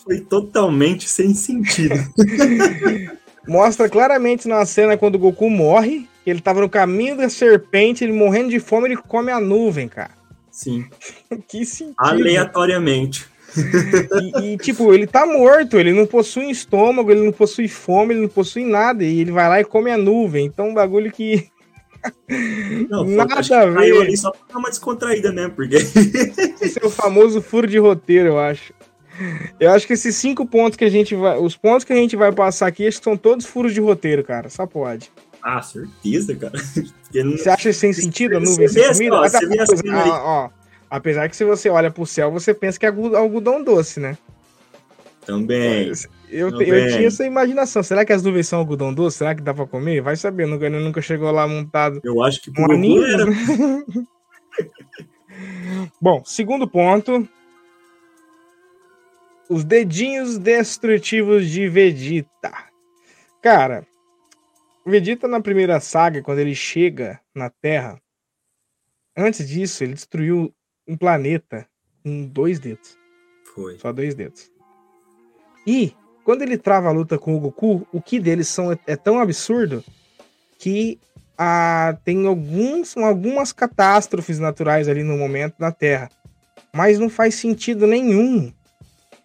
foi totalmente sem sentido. mostra claramente na cena quando o Goku morre, ele tava no caminho da serpente, ele morrendo de fome, ele come a nuvem, cara. Sim. Que sentido. Aleatoriamente. E, e, tipo, ele tá morto, ele não possui estômago, ele não possui fome, ele não possui nada. E ele vai lá e come a nuvem. Então, um bagulho que. Não, Nada a ver. caiu ali só pra dar uma descontraída mesmo, porque. Esse é o famoso furo de roteiro, eu acho. Eu acho que esses cinco pontos que a gente vai. Os pontos que a gente vai passar aqui, acho que são todos furos de roteiro, cara. Só pode. Ah, certeza, cara. Não- Você acha sem sentido a nuvem assim, comida? ó, você vê assim ó, apesar que se você olha pro céu, você pensa que é algodão doce, né? Também. Eu, Também. eu tinha essa imaginação. Será que as nuvens são algodão doce? Será que dá pra comer? Vai saber, nunca, nunca chegou lá montado Eu acho que pro um era. Bom, segundo ponto. Os dedinhos destrutivos de Vegeta. Cara, o Vegeta na primeira saga, quando ele chega na Terra, antes disso, ele destruiu um planeta com dois dedos. Foi. Só dois dedos. E quando ele trava a luta com o Goku, o Ki deles são, é tão absurdo que ah, tem alguns, algumas catástrofes naturais ali no momento na Terra. Mas não faz sentido nenhum.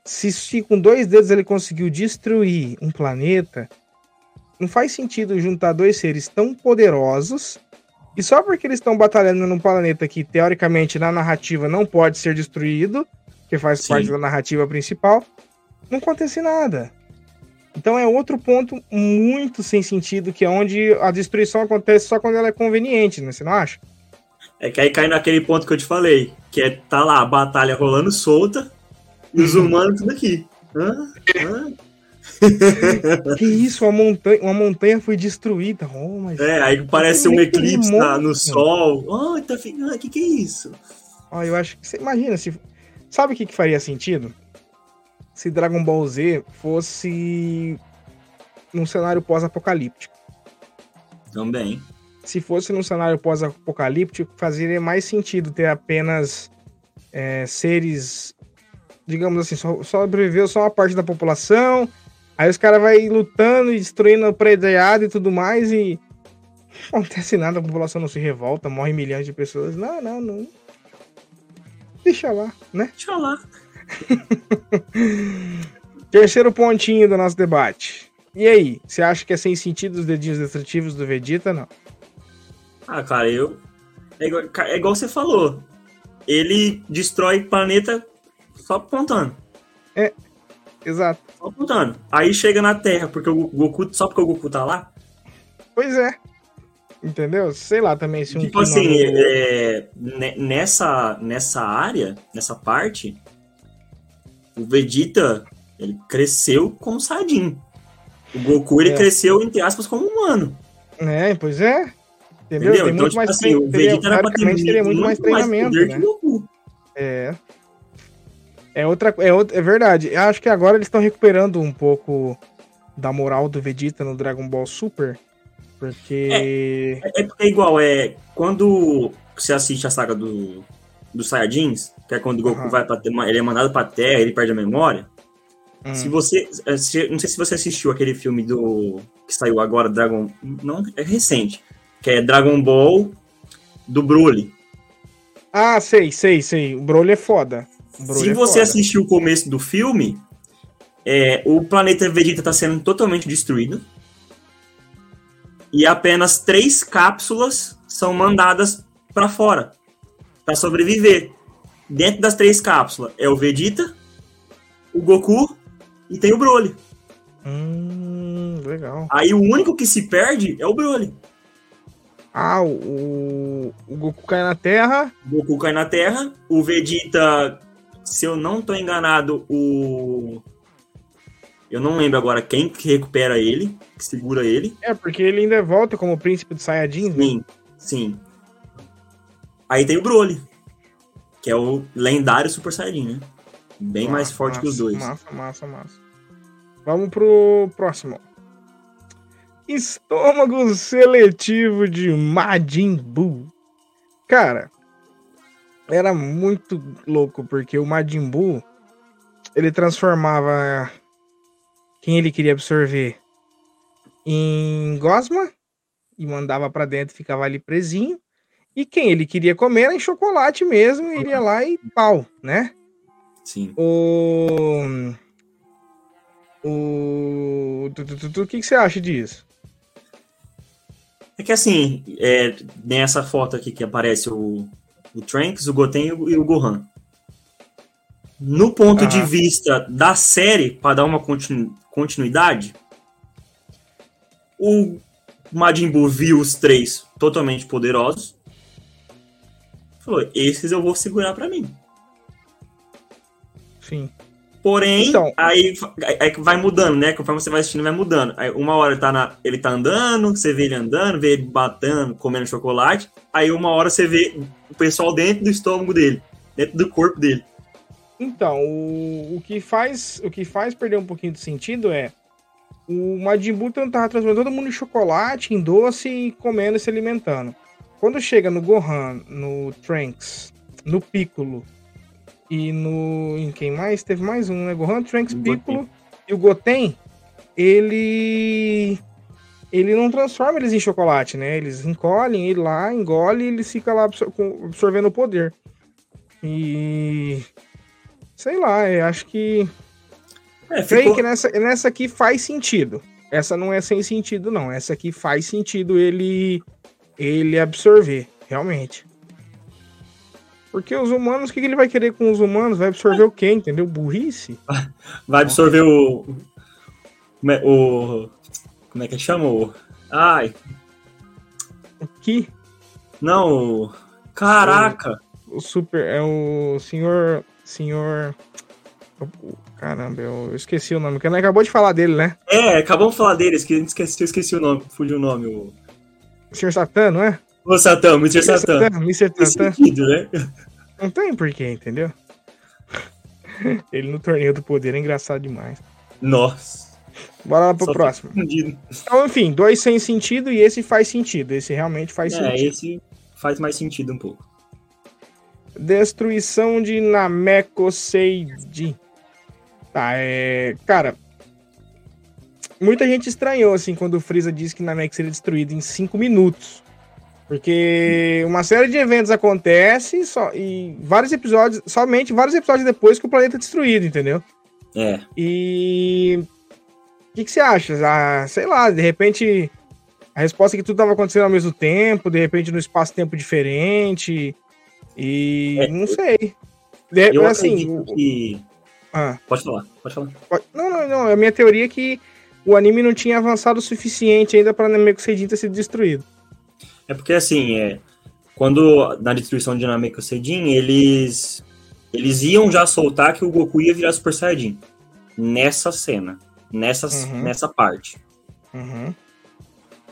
Se, se com dois dedos ele conseguiu destruir um planeta, não faz sentido juntar dois seres tão poderosos e só porque eles estão batalhando num planeta que, teoricamente, na narrativa não pode ser destruído, que faz Sim. parte da narrativa principal, não acontece nada. Então é outro ponto muito sem sentido, que é onde a destruição acontece só quando ela é conveniente, né? Você não acha? É que aí cai naquele ponto que eu te falei, que é tá lá a batalha rolando solta e os humanos tudo aqui. Hã? Hã? que isso, uma montanha, uma montanha foi destruída. Oh, mas... É, aí parece um eclipse na, no sol. Oh, tá ficando. O que, que é isso? Oh, eu acho que você imagina se. Sabe o que, que faria sentido? Se Dragon Ball Z fosse num cenário pós-apocalíptico. Também. Se fosse num cenário pós-apocalíptico, fazeria mais sentido ter apenas é, seres, digamos assim, só, sobreviveu só uma parte da população, Aí os caras vai lutando e destruindo o prediado e tudo mais e não acontece nada, a população não se revolta, morre milhões de pessoas. Não, não, não. Deixa lá, né? Deixa lá. Terceiro pontinho do nosso debate. E aí, você acha que é sem sentido os dedinhos destrutivos do Vegeta, não? Ah, cara, eu. É igual, é igual você falou. Ele destrói planeta só apontando. É, exato. Só apontando. Aí chega na Terra, porque o Goku. Só porque o Goku tá lá? Pois é. Entendeu? Sei lá também se um. Tipo assim, é, nessa, nessa área, nessa parte, o Vegeta ele cresceu como Saiyajin. O Goku ele é. cresceu, entre aspas, como humano. É, pois é. Entendeu? Entendeu? Tem então, muito tipo mais assim, o Vegeta era pra ter muito, muito mais treinamento. Mais né? que o Goku. É. É outra, é outra, é verdade. Eu acho que agora eles estão recuperando um pouco da moral do Vegeta no Dragon Ball Super, porque é, é, é igual é quando você assiste a saga do dos Saiyajins, que é quando o Goku uhum. vai para ele é mandado para Terra, ele perde a memória. Hum. Se você, se, não sei se você assistiu aquele filme do que saiu agora Dragon, não é recente, que é Dragon Ball do Broly. Ah, sei, sei, sei. O Broly é foda. Se é você assistiu o começo do filme, é, o planeta Vegeta está sendo totalmente destruído. E apenas três cápsulas são mandadas para fora para sobreviver. Dentro das três cápsulas é o Vegeta, o Goku e tem o Broly. Hum, legal. Aí o único que se perde é o Broly. Ah, o, o Goku cai na Terra. O Goku cai na Terra. O Vegeta se eu não tô enganado, o. Eu não lembro agora quem que recupera ele, que segura ele. É, porque ele ainda volta como príncipe de Saiyajin, né? Sim, sim. Aí tem o Broly, que é o lendário Super Saiyajin, né? Bem massa, mais forte massa, que os dois. Massa, massa, massa. Vamos pro próximo. Estômago seletivo de Majin Buu. Cara, era muito louco, porque o Majin Buu, ele transformava quem ele queria absorver em gosma e mandava para dentro, ficava ali presinho. E quem ele queria comer era em chocolate mesmo, ele ia lá e pau, né? Sim. O. O. O que, que você acha disso? É que assim, é, nessa foto aqui que aparece o, o Trunks, o Goten e o Gohan. No ponto ah. de vista da série, para dar uma continu continuidade, o Majin Buu viu os três totalmente poderosos. Falou: esses eu vou segurar para mim. Sim. Porém, então, aí, aí vai mudando, né? Conforme você vai assistindo, vai mudando. Aí uma hora ele tá, na, ele tá andando, você vê ele andando, vê ele batendo, comendo chocolate. Aí uma hora você vê o pessoal dentro do estômago dele, dentro do corpo dele. Então, o, o, que, faz, o que faz perder um pouquinho de sentido é o Majin Buu tava transformando todo mundo em chocolate, em doce e comendo e se alimentando. Quando chega no Gohan, no Trunks, no Piccolo E no. Em quem mais? Teve mais um, né? Gohan, Trunks, Piccolo e o Goten. Ele. Ele não transforma eles em chocolate, né? Eles encolhem ele lá, engole e ele fica lá absor- absorvendo o poder. E. Sei lá, eu acho que. É, Creio ficou... que nessa, nessa aqui faz sentido. Essa não é sem sentido, não. Essa aqui faz sentido ele ele absorver, realmente. Porque os humanos, o que, que ele vai querer com os humanos? Vai absorver o quê? Entendeu? Burrice? Vai absorver o. Como é, o. Como é que chama? O... Ai, O que? não. o- Caraca! O super. É o senhor. Senhor. o- Caramba, eu esqueci o nome. Que não acabou de falar dele, né? É, acabamos de falar gente esqueceu, eu esqueci o nome, fugiu o nome. O, O senhor Satã, não é? O Satã, Mr. Satã. Mr. Tem Satã. sentido, né? Não tem porquê, entendeu? Ele no torneio do poder é engraçado demais. Nossa. Bora lá pro só próximo. Então, enfim, dois sem sentido e esse faz sentido. Esse realmente faz É, sentido. esse faz mais sentido um pouco. Destruição de Nameco Seiji. Tá, é. Cara. Muita gente estranhou, assim, quando o Freeza disse que Namek seria destruído em 5 minutos. Porque uma série de eventos acontece só, e vários episódios, somente vários episódios depois que o planeta é destruído, entendeu? É. E. O que, que você acha? Ah, sei lá, de repente. A resposta é que tudo estava acontecendo ao mesmo tempo, de repente no espaço-tempo diferente. E. É, não sei. De, Eu assim. que. ah, Pode falar, pode falar. pode- não, não, não. A minha teoria é que o anime não tinha avançado o suficiente ainda para Nameku Seijin ter sido destruído. É porque assim, é, quando na destruição de Nameku Seijin, eles eles iam já soltar que o Goku ia virar Super Saiyajin nessa cena, nessa Uhum. nessa parte. Uhum.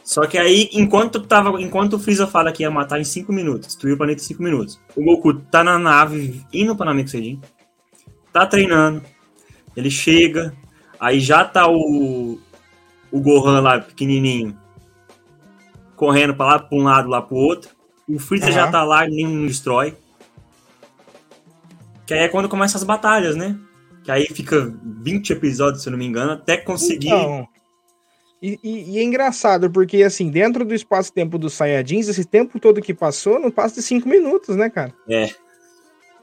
Só que aí, enquanto tava, enquanto o Freeza fala que ia matar em 5 minutos, destruir o planeta em 5 minutos, o Goku tá na nave indo pra Nameku Seijin, tá treinando, ele chega, aí já tá o o Gohan lá pequenininho correndo pra lá, pra um lado, lá pro outro. O Freeza já Aham. tá lá, nem destrói. Que aí é quando começam as batalhas, né? Que aí fica 20 episódios, se eu não me engano, até conseguir. Então, e, e- e é engraçado, porque assim, dentro do espaço-tempo dos Saiyajins, esse tempo todo que passou não passa de 5 minutos, né, cara? É.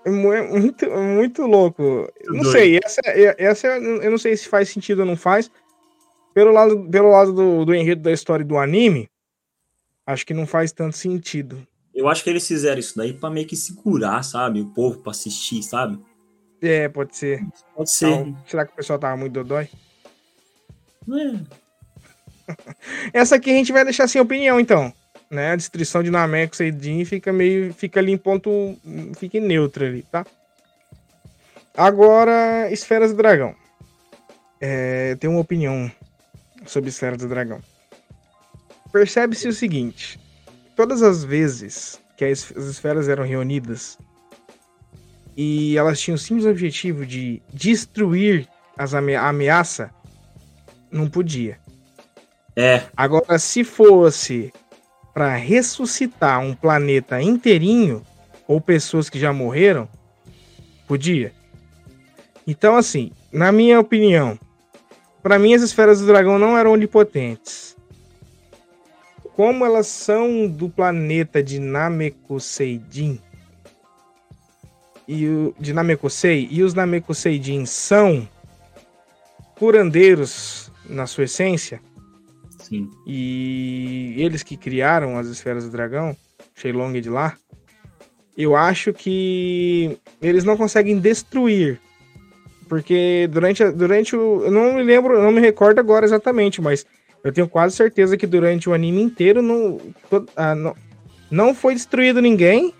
É é muito, é muito louco. não doido. sei, essa, é- essa eu não sei se faz sentido ou não faz. Pelo lado, pelo lado do, do enredo da história do anime, acho que não faz tanto sentido. Eu acho que eles fizeram isso daí pra meio que segurar, sabe? O povo pra assistir, sabe? É, pode ser. Pode ser. Então, será que o pessoal tava muito dodói? É. Essa aqui a gente vai deixar sem opinião, então. Né? A destruição de Nameco Seidin fica meio. fica ali em ponto. fica em neutro ali, tá? Agora, Esferas do Dragão. É, eu tenho uma opinião sobre Esferas do Dragão. Percebe-se o seguinte: todas as vezes que as as esferas eram reunidas e elas tinham o simples objetivo de destruir as ame- a ameaça, não podia. É, Agora, se fosse para ressuscitar um planeta inteirinho ou pessoas que já morreram, podia. Então, assim, na minha opinião, para mim as esferas do dragão não eram onipotentes. Como elas são do planeta de Namekoseidin e o de Namekusei e os Namekuseidin são curandeiros na sua essência, sim. e eles que criaram as esferas do dragão, Shenlong de lá, eu acho que eles não conseguem destruir. Porque durante, durante o. Eu não me lembro, eu não me recordo agora exatamente, mas eu tenho quase certeza que durante o anime inteiro não, ah, não, não foi destruído ninguém.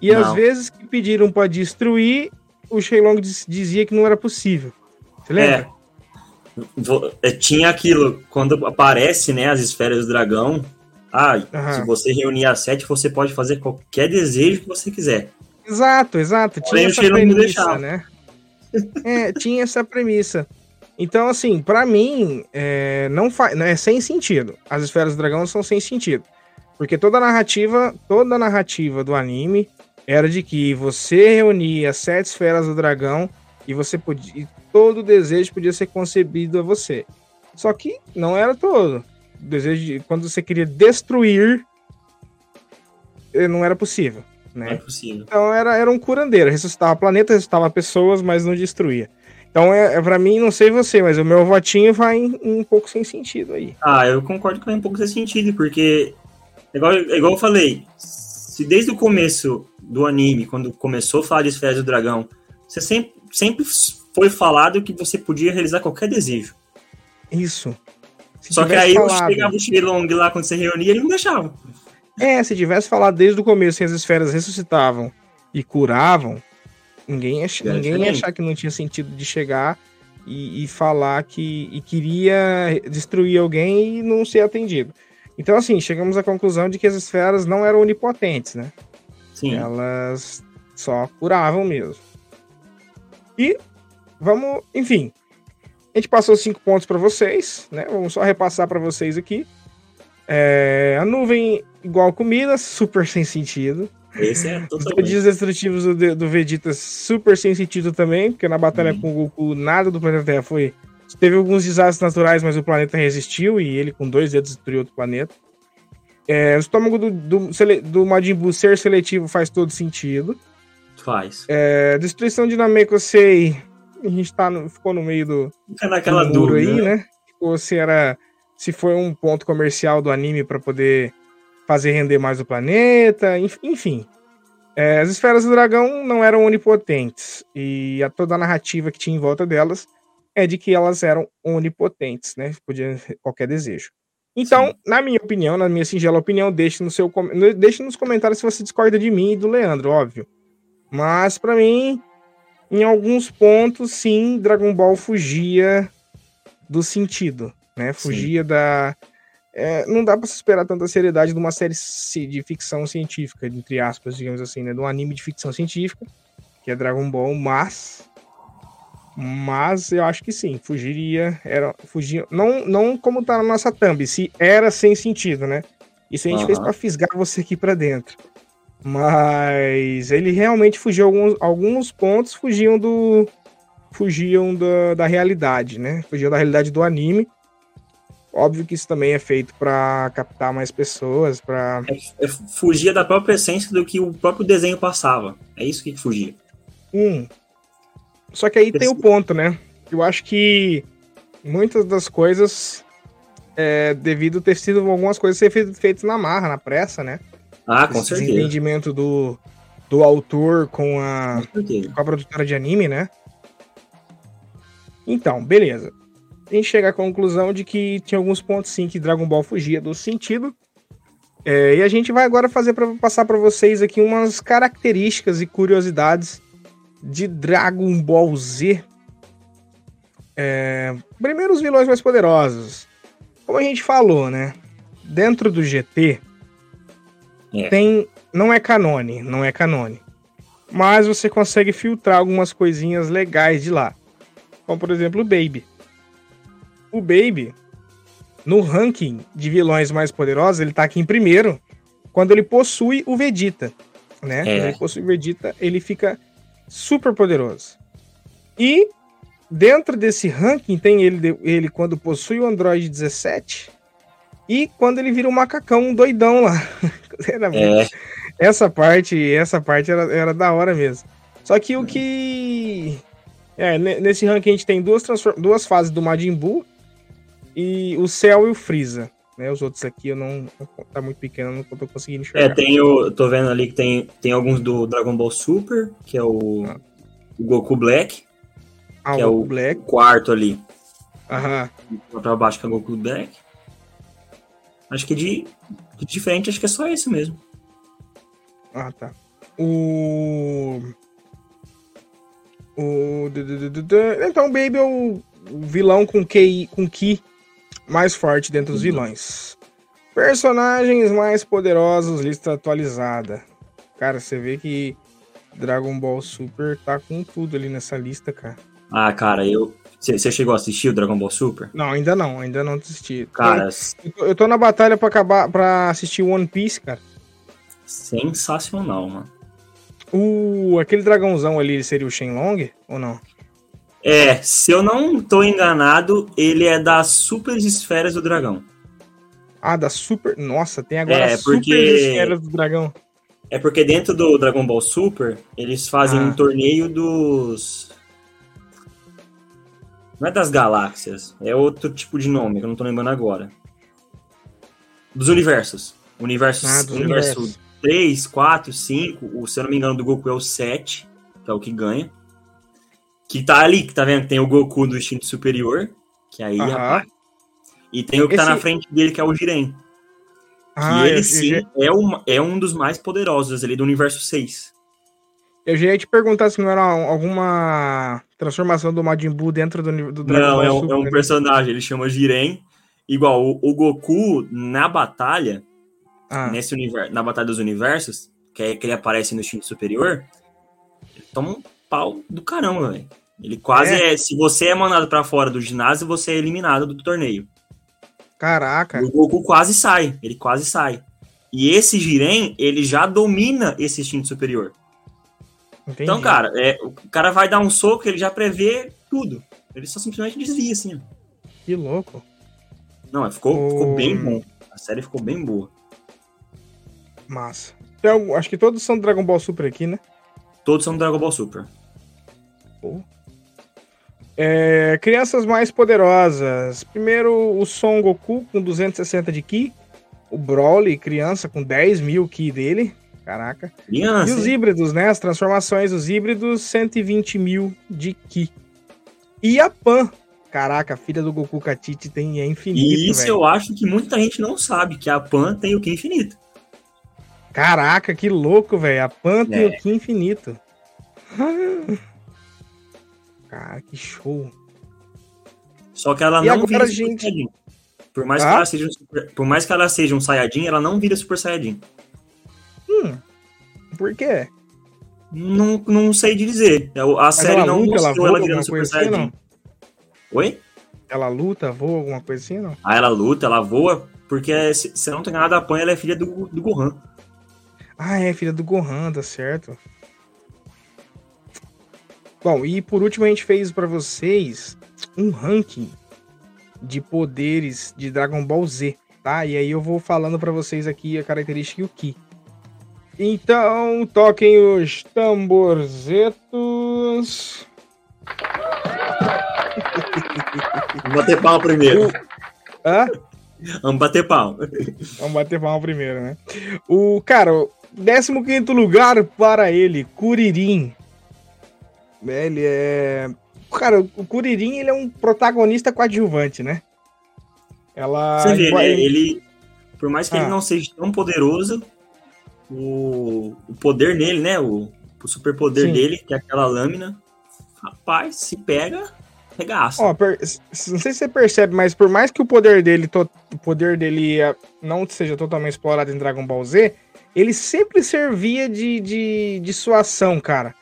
E às Não. vezes que pediram para destruir, o Shenlong diz- dizia que não era possível. Você lembra? Vo- é, Tinha aquilo, quando aparece, né, as esferas do dragão. Ah, Aham. se você reunir as sete, você pode fazer qualquer desejo que você quiser. Exato, exato. Tinha Porém, essa premissa, né? É, tinha essa premissa. Então, assim, pra mim, é, não faz, é sem sentido. As esferas do dragão são sem sentido. Porque toda a narrativa, toda a narrativa do anime era de que você reunia as sete esferas do dragão e você podia. E todo desejo podia ser concebido a você. Só que não era todo. O desejo de, quando você queria destruir, eh, não era possível. Né? Não é possível. Então era, era um curandeiro, ressuscitava planeta, ressuscitava pessoas, mas não destruía. Então, é, é para mim, não sei você, mas o meu votinho vai em, em um pouco sem sentido aí. Ah, eu concordo que vai um pouco sem sentido, porque, igual, igual eu falei, se desde o começo do anime, quando começou a falar de esferas do dragão, você sempre, sempre foi falado que você podia realizar qualquer desejo. Isso. Se Só que aí falado... chegava o Shenlong lá quando você reunia, ele não deixava. É, se tivesse falado desde o começo que as esferas ressuscitavam e curavam, ninguém ia, ninguém ia achar que não tinha sentido de chegar e, e, falar que e queria destruir alguém e não ser atendido. Então, assim, chegamos à conclusão de que as esferas não eram onipotentes, né? Sim. Elas só curavam mesmo. E vamos, enfim. A gente passou cinco pontos para vocês, né? Vamos só repassar para vocês aqui. É, a nuvem igual comida, super sem sentido. Esse é totalmente. Os dias destrutivos do, do Vegeta, super sem sentido também, porque na batalha uhum. com o Goku, nada do planeta Terra foi. Teve alguns desastres naturais, mas o planeta resistiu e ele, com dois dedos, destruiu outro planeta. É, o estômago do, do, do Majin Buu ser seletivo faz todo sentido. Faz. É, destruição de Namekusei, a gente tá no, ficou no meio do. Fica naquela do dúvida aí, né? Ou se era. Se foi um ponto comercial do anime para poder fazer render mais o planeta, enfim. É, as esferas do dragão não eram onipotentes, e a, toda a narrativa que tinha em volta delas é de que elas eram onipotentes, né? Podia qualquer desejo. Então, Sim. na minha opinião, na minha singela opinião, deixe, no seu, deixe nos comentários se você discorda de mim e do Leandro, óbvio. Mas, para mim, em alguns pontos, sim, Dragon Ball fugia do sentido, né? Fugia sim. da, é, não dá para se esperar tanta seriedade de uma série de ficção científica, entre aspas, digamos assim, né? De um anime de ficção científica, que é Dragon Ball, mas. Mas eu acho que sim, fugiria. Era, fugia, não, não como tá na nossa thumb, se era sem sentido, né? Isso a gente uhum. fez para fisgar você aqui para dentro. Mas ele realmente fugiu alguns, alguns pontos fugiam do fugiam da, da realidade, né? Fugiam da realidade do anime Óbvio que isso também é feito para captar mais pessoas, para é, é, fugia da própria essência do que o próprio desenho passava. É isso que fugia. Hum. Só que aí tem o ponto, né? Eu acho que muitas das coisas, é, devido ter sido algumas coisas ser feitas na marra, na pressa, né? Ah, com Esse certeza. entendimento do, do autor com a, com, com a produtora de anime, né? Então, beleza a gente chega à conclusão de que tinha alguns pontos sim que Dragon Ball fugia do sentido. É, e a gente vai agora fazer para passar para vocês aqui umas características e curiosidades de Dragon Ball Z. É, primeiro, os vilões mais poderosos. Como a gente falou, né? Dentro do GT é. tem. Não é canone, não é canone. Mas você consegue filtrar algumas coisinhas legais de lá. Como por exemplo o Baby o Baby, no ranking de vilões mais poderosos, ele tá aqui em primeiro, quando ele possui o Vegeta, né? É. Quando ele possui o Vegeta, ele fica super poderoso. E dentro desse ranking tem ele, ele quando possui o Android 17 e quando ele vira um macacão doidão lá. é. Essa parte, essa parte era, era da hora mesmo. Só que o que é, nesse ranking a gente tem duas, duas fases do Majin Buu e o Cell e o Freeza. Né? Os outros aqui eu não. Tá muito pequeno, não tô conseguindo enxergar. É, tem o. Tô vendo ali que tem, tem alguns do Dragon Ball Super, que é o, ah. o Goku Black. Ah, que o é o Black. quarto ali. Aham. Pra baixo que é o Goku Black. Acho que de, de diferente, acho que é só esse mesmo. Ah, tá. O. O. Então, Baby é o vilão com Ki, com Ki mais forte dentro dos vilões. Personagens mais poderosos, lista atualizada. Cara, você vê que Dragon Ball Super tá com tudo ali nessa lista, cara. Ah, cara, eu. Você chegou a assistir o Dragon Ball Super? Não, ainda não, ainda não assisti. Cara, eu, tô, eu tô na batalha para acabar para assistir One Piece, cara. Sensacional, mano. O, aquele dragãozão ali seria o Shenlong ou não? É, se eu não tô enganado, ele é das super esferas do dragão. Ah, da super. Nossa, tem agora É, super porque- esferas do dragão. É porque dentro do Dragon Ball Super, eles fazem Ah. um torneio dos. Não é das galáxias, é outro tipo de nome, que eu não tô lembrando agora. Dos universos. Universos, Ah, dos universo universos. 3, 4, 5. O, se eu não me engano, do Goku é o 7, que é o que ganha. Que tá ali, que tá vendo? Tem o Goku do instinto superior, que aí, Aham. rapaz. E tem o que tá Esse- na frente dele, que é o Jiren. Que Ah, ele eu, sim eu, é, uma, é um dos mais poderosos ali do universo 6. eu já ia te perguntar se não era alguma transformação do Majin Buu dentro do, do Dragon Não, Ball é um, Super, é um né? personagem, ele chama Jiren. Igual o, o Goku na batalha, Ah, nesse universo, na batalha dos universos, que é que ele aparece no instinto superior, ele toma um pau do caramba, velho. Ele quase É? é. Se você é mandado pra fora do ginásio, você é eliminado do torneio. Caraca. O Goku quase sai, ele quase sai. E esse Jiren, ele já domina esse instinto superior. Entendi. Então, cara, é, o cara vai dar um soco, ele já prevê tudo. Ele só simplesmente desvia, assim. ó. Que louco. Não, ficou, O- ficou bem bom. A série ficou bem boa. Massa. Algum- acho que todos são do Dragon Ball Super aqui, né? Todos são do Dragon Ball Super. É, crianças mais poderosas. Primeiro, o Son Goku com 260 de Ki. O Broly, criança, com 10 mil Ki dele. Caraca. Criança. E os híbridos, né? As transformações, os híbridos, 120 mil de Ki. E a Pan. Caraca, a filha do Goku Katiti tem é infinito, E isso velho. eu acho que muita gente não sabe, que a Pan tem o Ki infinito. Caraca, que louco, velho. A Pan tem É. o Ki infinito. Cara, que show. Só que ela E não agora, vira Super gente- Saiyajin. Por mais, que Ah? ela seja um super, por mais que ela seja um Saiyajin, ela não vira Super Saiyajin. Hum, por quê? Não, não sei dizer. A série ela não luta, ela mostrou voa, ela virando Super assim, Saiyajin. Oi? Ela luta, voa, alguma coisa assim, não? Aí ela luta, ela voa, porque se, se não tem nada, a Pan ela é filha do, do Gohan. Ah, é, filha do Gohan, tá certo. Bom, e por último a gente fez pra vocês um ranking de poderes de Dragon Ball Z, tá? E aí eu vou falando pra vocês aqui a característica e o Ki. Então, toquem os tamborzetos. Vamos bater pau primeiro. Hã? Vamos bater pau. Vamos bater palma primeiro, né? O, cara, o 15 lugar para ele, Kuririn. Ele é. Cara, o Kuririn ele é um protagonista coadjuvante, né? Ela. Você vê, né? Ele, por mais que Ah. ele não seja tão poderoso, o, o poder nele, né? O, o superpoder Sim. dele, que é aquela lâmina, rapaz, se pega, regaça. Ó, per- não sei se você percebe, mas por mais que o poder dele, to- o poder dele eh, não seja totalmente explorado em Dragon Ball Z, ele sempre servia de, de, de sua ação, cara.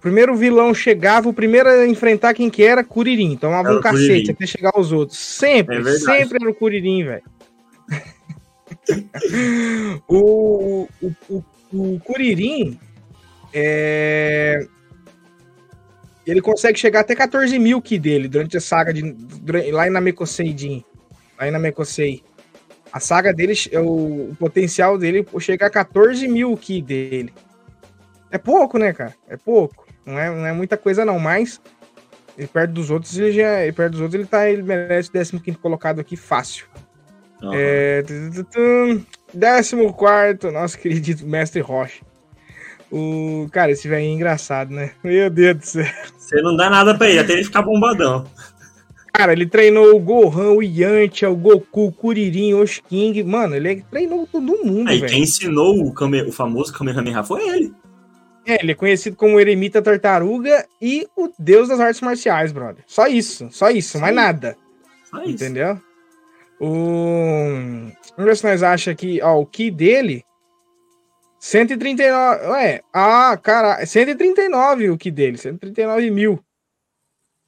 Primeiro vilão chegava, o primeiro a enfrentar quem que era, Kuririn. Tomava Era um cacete Kuririn. até chegar aos outros. Sempre, É sempre era o Kuririn, velho. o, o, o, o Kuririn é, ele consegue chegar até 14 mil Ki dele durante a saga de. durante- lá em Namekosei Jin. Lá em Namekosei. A saga dele, o, o potencial dele chega a 14 mil Ki dele. É pouco, né, cara? É pouco. Não é, não é muita coisa, não, mas. Ele perto dos outros, ele já. Ele perto dos outros, ele tá. Ele merece o 15 colocado aqui fácil. Aham. É. Décimo quarto, nosso querido mestre Rocha. O, cara, esse velho é engraçado, né? Meu Deus do céu. Você não dá nada pra ele, até ele ficar bombadão. Cara, ele treinou o Gohan, o Yantia, o Goku, o Kuririn, o King. Mano, ele treinou todo mundo, Aí, quem ensinou o, Kame- o famoso Kamehameha foi ele. É, ele é conhecido como Eremita Tartaruga e o deus das artes marciais, brother. Só isso, só isso, mais Só nada. Só isso. Entendeu? O... Vamos ver se nós achamos aqui, ó, o Ki dele. 139. Ué, ah, cara, 139 o Ki dele, 139 mil.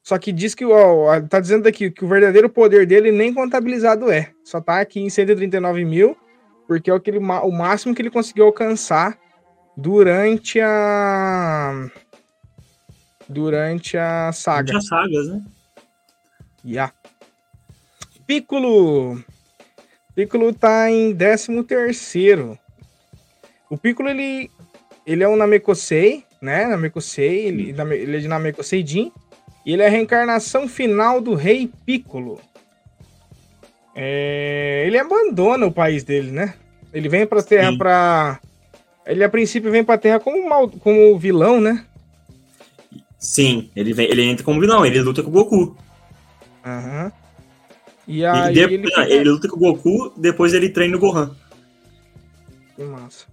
Só que diz que, ó, tá dizendo aqui que o verdadeiro poder dele nem contabilizado é. Só tá aqui em 139 mil, porque é o, que ele, o máximo que ele conseguiu alcançar durante a. Durante a saga. Durante as sagas, né? Yeah. Piccolo. Piccolo tá em 13 terceiro. O Piccolo, ele, ele é um Namekosei, né? Namekosei, ele, ele é de Namekosei Jin. E ele é a reencarnação final do rei Piccolo. É, ele abandona o país dele, né? Ele vem pra Terra Sim. pra... Ele, a princípio, vem pra Terra como, mal, como vilão, né? Sim, ele, vem, ele entra como vilão, ele luta com o Goku. Aham. E E aí depois, ele... ele luta com o Goku, depois ele treina o Gohan. Que massa.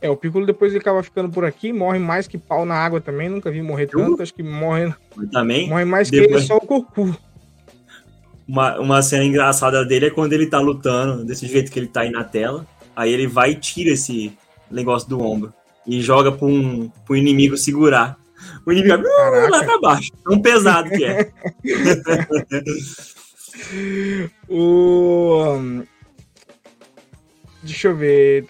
É, o Piccolo depois ele acaba ficando por aqui, morre mais que pau na água também, nunca vi morrer Eu? tanto, acho que morre, também, morre mais que depois- ele, só o Goku. uma, uma cena engraçada dele é quando ele tá lutando, desse jeito que ele tá aí na tela. Aí ele vai e tira esse negócio do ombro. E joga pra um, pro inimigo segurar. O inimigo vai Caraca. lá pra baixo. Tão pesado que é. O. Deixa eu ver.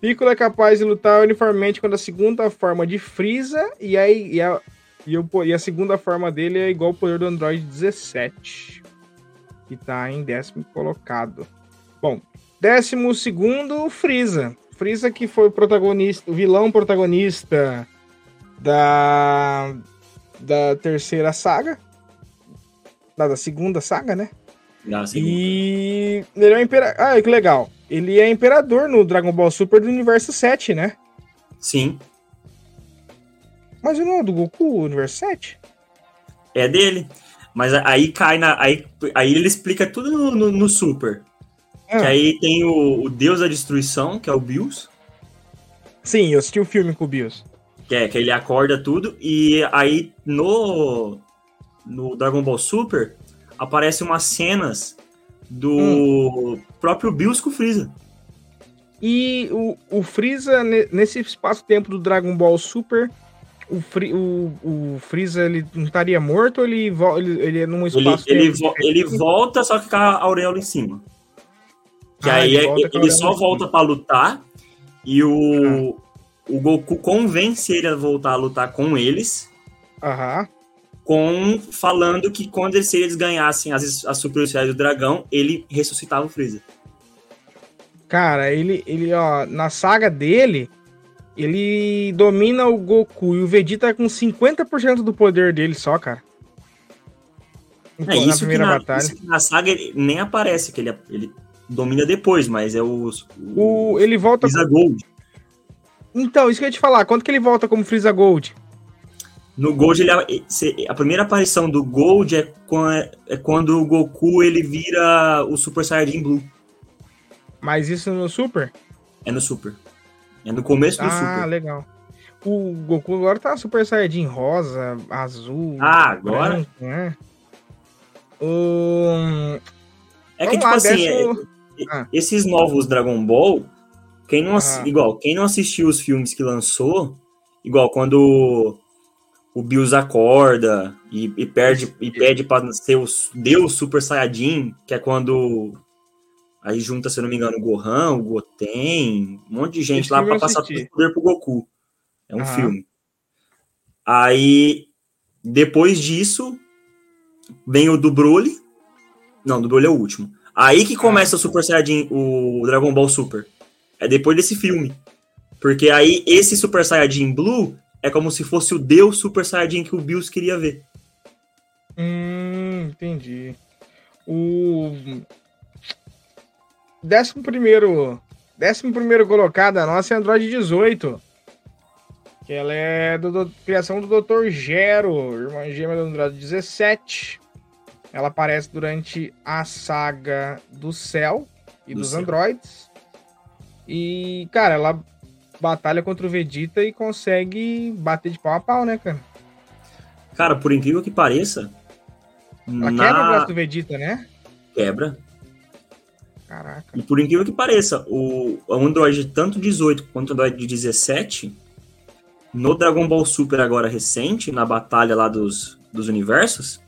Piccolo é capaz de lutar uniformemente com a segunda forma de Freeza e, aí, e, a, e, o e a segunda forma dele é igual ao poder do Android 17, que tá em décimo colocado. Bom, décimo segundo, Freeza. Freeza que foi o protagonista, vilão protagonista da, da terceira saga, da, da segunda saga, né? Dá, assim, E ele é o imperador. Ah, que legal. Ele é imperador no Dragon Ball Super do universo 7, né? Sim, Mas não é do Goku, o universo 7? é dele. Mas aí cai na. Aí, aí ele explica tudo no, no- no Super. Ah, Que aí tem o, o Deus da Destruição, que é o Bills. Sim, eu assisti o filme com o Bios. Que é que ele acorda tudo. E aí no, no Dragon Ball Super aparecem umas cenas do próprio Bills com o Freeza. E o, o Freeza, ne- nesse espaço-tempo do Dragon Ball Super, o, Fri- o, o Freeza ele não estaria morto ou ele, ele, ele é num Ele, espaço ele, vo- ele volta, só que com a auréola em cima. Que Ah, aí ele é- ele, só volta pra lutar e o, o Goku convence ele a voltar a lutar com eles, Aham. com falando que quando eles, se eles ganhassem as, as super do dragão, ele ressuscitava o Freeza. Cara, ele, ele, ó, na saga dele, ele domina o Goku e o Vegeta com 50% do poder dele só, cara. É na isso que primeira na, batalha. na saga ele nem aparece, que ele, ele domina depois, mas é o, O, ele volta. Freeza Gold. Então, isso que eu ia te falar. Quanto que ele volta como Freeza Gold? No Gold, ele, se- a primeira aparição do Gold é, quan- é quando o Goku ele vira o Super Saiyajin Blue. Mas isso no Super? É no Super. É no começo do ah, Super. legal. O Goku agora tá Super Saiyajin rosa, azul. Ah, agora? branco, né? O... É que, Vamos tipo lá, assim, é- décimo- Ah. esses novos Dragon Ball, quem não, Ah. igual, quem não assistiu os filmes que lançou, igual quando o Bills acorda e, e perde, e pede pra ser o Deus Super Saiyajin, que é quando aí junta, se eu não me engano, o Gohan, o Goten, um monte de gente Esse lá eu passar todo o poder pro Goku. É um Aham. filme. Aí, depois disso, vem o do Broly. Não, do Broly é o último. Aí que começa o Super Saiyajin, o Dragon Ball Super. É depois desse filme. Porque aí esse Super Saiyajin Blue é como se fosse o Deus Super Saiyajin que o Bills queria ver. Hum, entendi. O décimo primeiro, décimo primeiro colocado a nossa é Android 18. Que ela é do, do- criação do Dr. Gero, irmã gêmea do Android 17. Ela aparece durante a saga do Céu e Do dos Céu. androids. E, cara, ela batalha contra o Vegeta e consegue bater de pau a pau, né, cara? Cara, por incrível que pareça, Ela na... quebra o braço do Vegeta, né? quebra. Caraca. E por incrível que pareça, o, o Android tanto 18 quanto o Android 17, no Dragon Ball Super agora recente, na batalha lá dos, dos universos,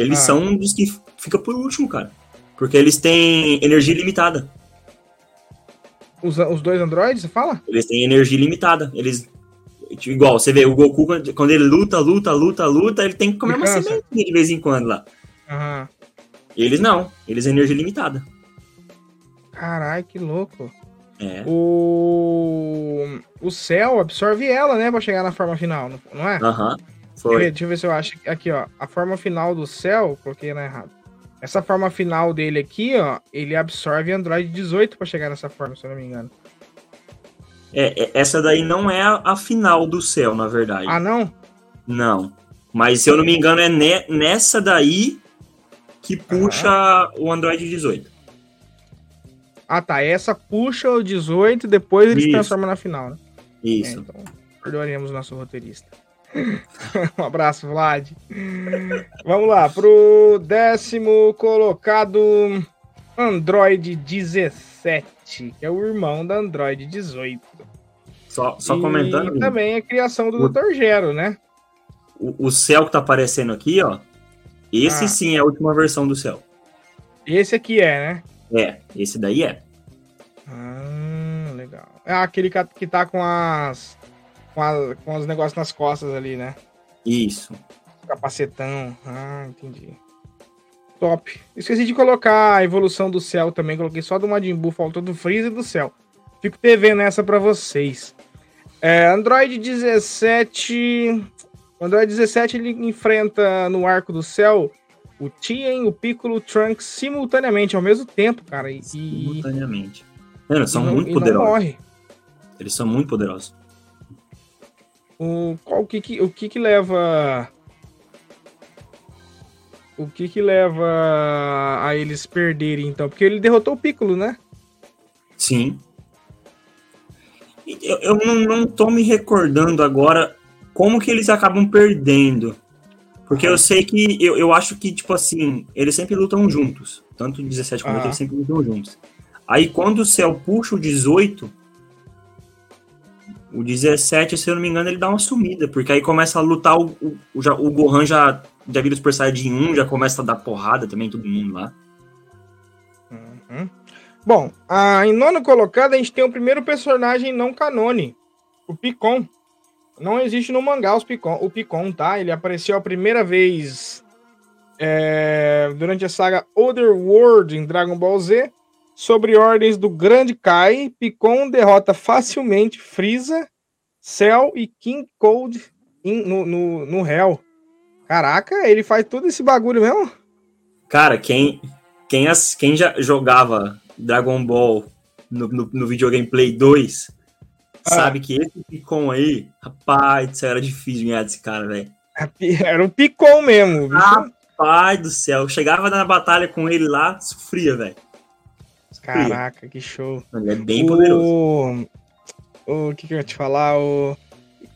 eles Ah. são dos que fica por último, cara. Porque eles têm energia ilimitada. Os, os dois androides, você fala? Eles têm energia limitada. Eles. tipo, Igual, você vê, o Goku, quando- ele luta, luta, luta, luta, ele tem que comer Ele uma sementinha de vez em quando lá. Aham. Eles não, eles têm energia limitada. Caralho, que louco. É. O. O céu absorve ela, né? Pra chegar na forma final, não- é? Aham. Eu, Foi. ver, deixa eu ver se eu acho. Aqui, ó. A forma final do céu, coloquei na errado. Essa forma final dele aqui, ó, ele absorve Android 18 pra chegar nessa forma, se eu não me engano. É, é, essa daí não é a, a final do céu, na verdade. Ah, não? Não. Mas se eu não me engano, é ne- nessa daí que puxa o Android 18. Ah, tá. Essa puxa o 18 e depois ele se Isso. transforma na final, né? É, Isso. então, perdoaremos nosso roteirista. um abraço, Vlad. Vamos lá, pro décimo colocado, Android 17, que é o irmão da Android 18. Só, só E comentando, também é criação do O- Dr. Gero, né? o, o céu que tá aparecendo aqui, ó. Esse Ah. sim é a última versão do céu. Esse aqui é, né? É, esse daí é. Ah, legal. É aquele que tá com as. Com, a- com os negócios nas costas ali, né? Isso. Capacetão. Ah, entendi. Top. Esqueci de colocar a evolução do céu também. Coloquei só do Majin Buu, faltou do Freeza e do céu. Fico devendo essa pra vocês. É, Android 17. O Android 17 ele enfrenta no arco do céu o Tien, o Piccolo, o Trunks simultaneamente, ao mesmo tempo, cara. E, Simultaneamente. Mano, são e muito e poderosos. Eles são muito poderosos. O, qual, o, que, que- o que que leva. O que que leva a eles perderem, então? Porque ele derrotou o Piccolo, né? Sim. Eu, eu não, não tô me recordando agora como que eles acabam perdendo. Porque eu sei que, eu, eu acho que, tipo assim, eles sempre lutam juntos. Tanto o 17 como o Ah. 18, eles sempre lutam juntos. Aí quando o céu puxa o 18, o 17, se eu não me engano, ele dá uma sumida. Porque aí começa a lutar, o, o, já- o Gohan já, já vira o Super Saiyajin 1, já começa a dar porrada também, todo mundo lá. Uhum. Bom, ah, em nono colocado a gente tem o primeiro personagem não canone, o Picon. Não existe no mangá os Picon, o Picon, tá? Ele apareceu a primeira vez é, durante a saga Otherworld em Dragon Ball Z. Sobre ordens do Grande Kai, Picon derrota facilmente Freeza, Cell e King Cold em- no, no, no Hell. Caraca, ele faz todo esse bagulho mesmo? Cara, quem, quem, as- quem já jogava Dragon Ball no, no, no videogame Play 2 Ah. sabe que esse Picon aí, rapaz, do céu, era difícil ganhar desse cara, velho. Era o Picon mesmo. Pai do céu, chegava na batalha com ele lá, sofria, velho. Caraca, que show. Ele é bem poderoso. O... que, que eu ia te falar? O...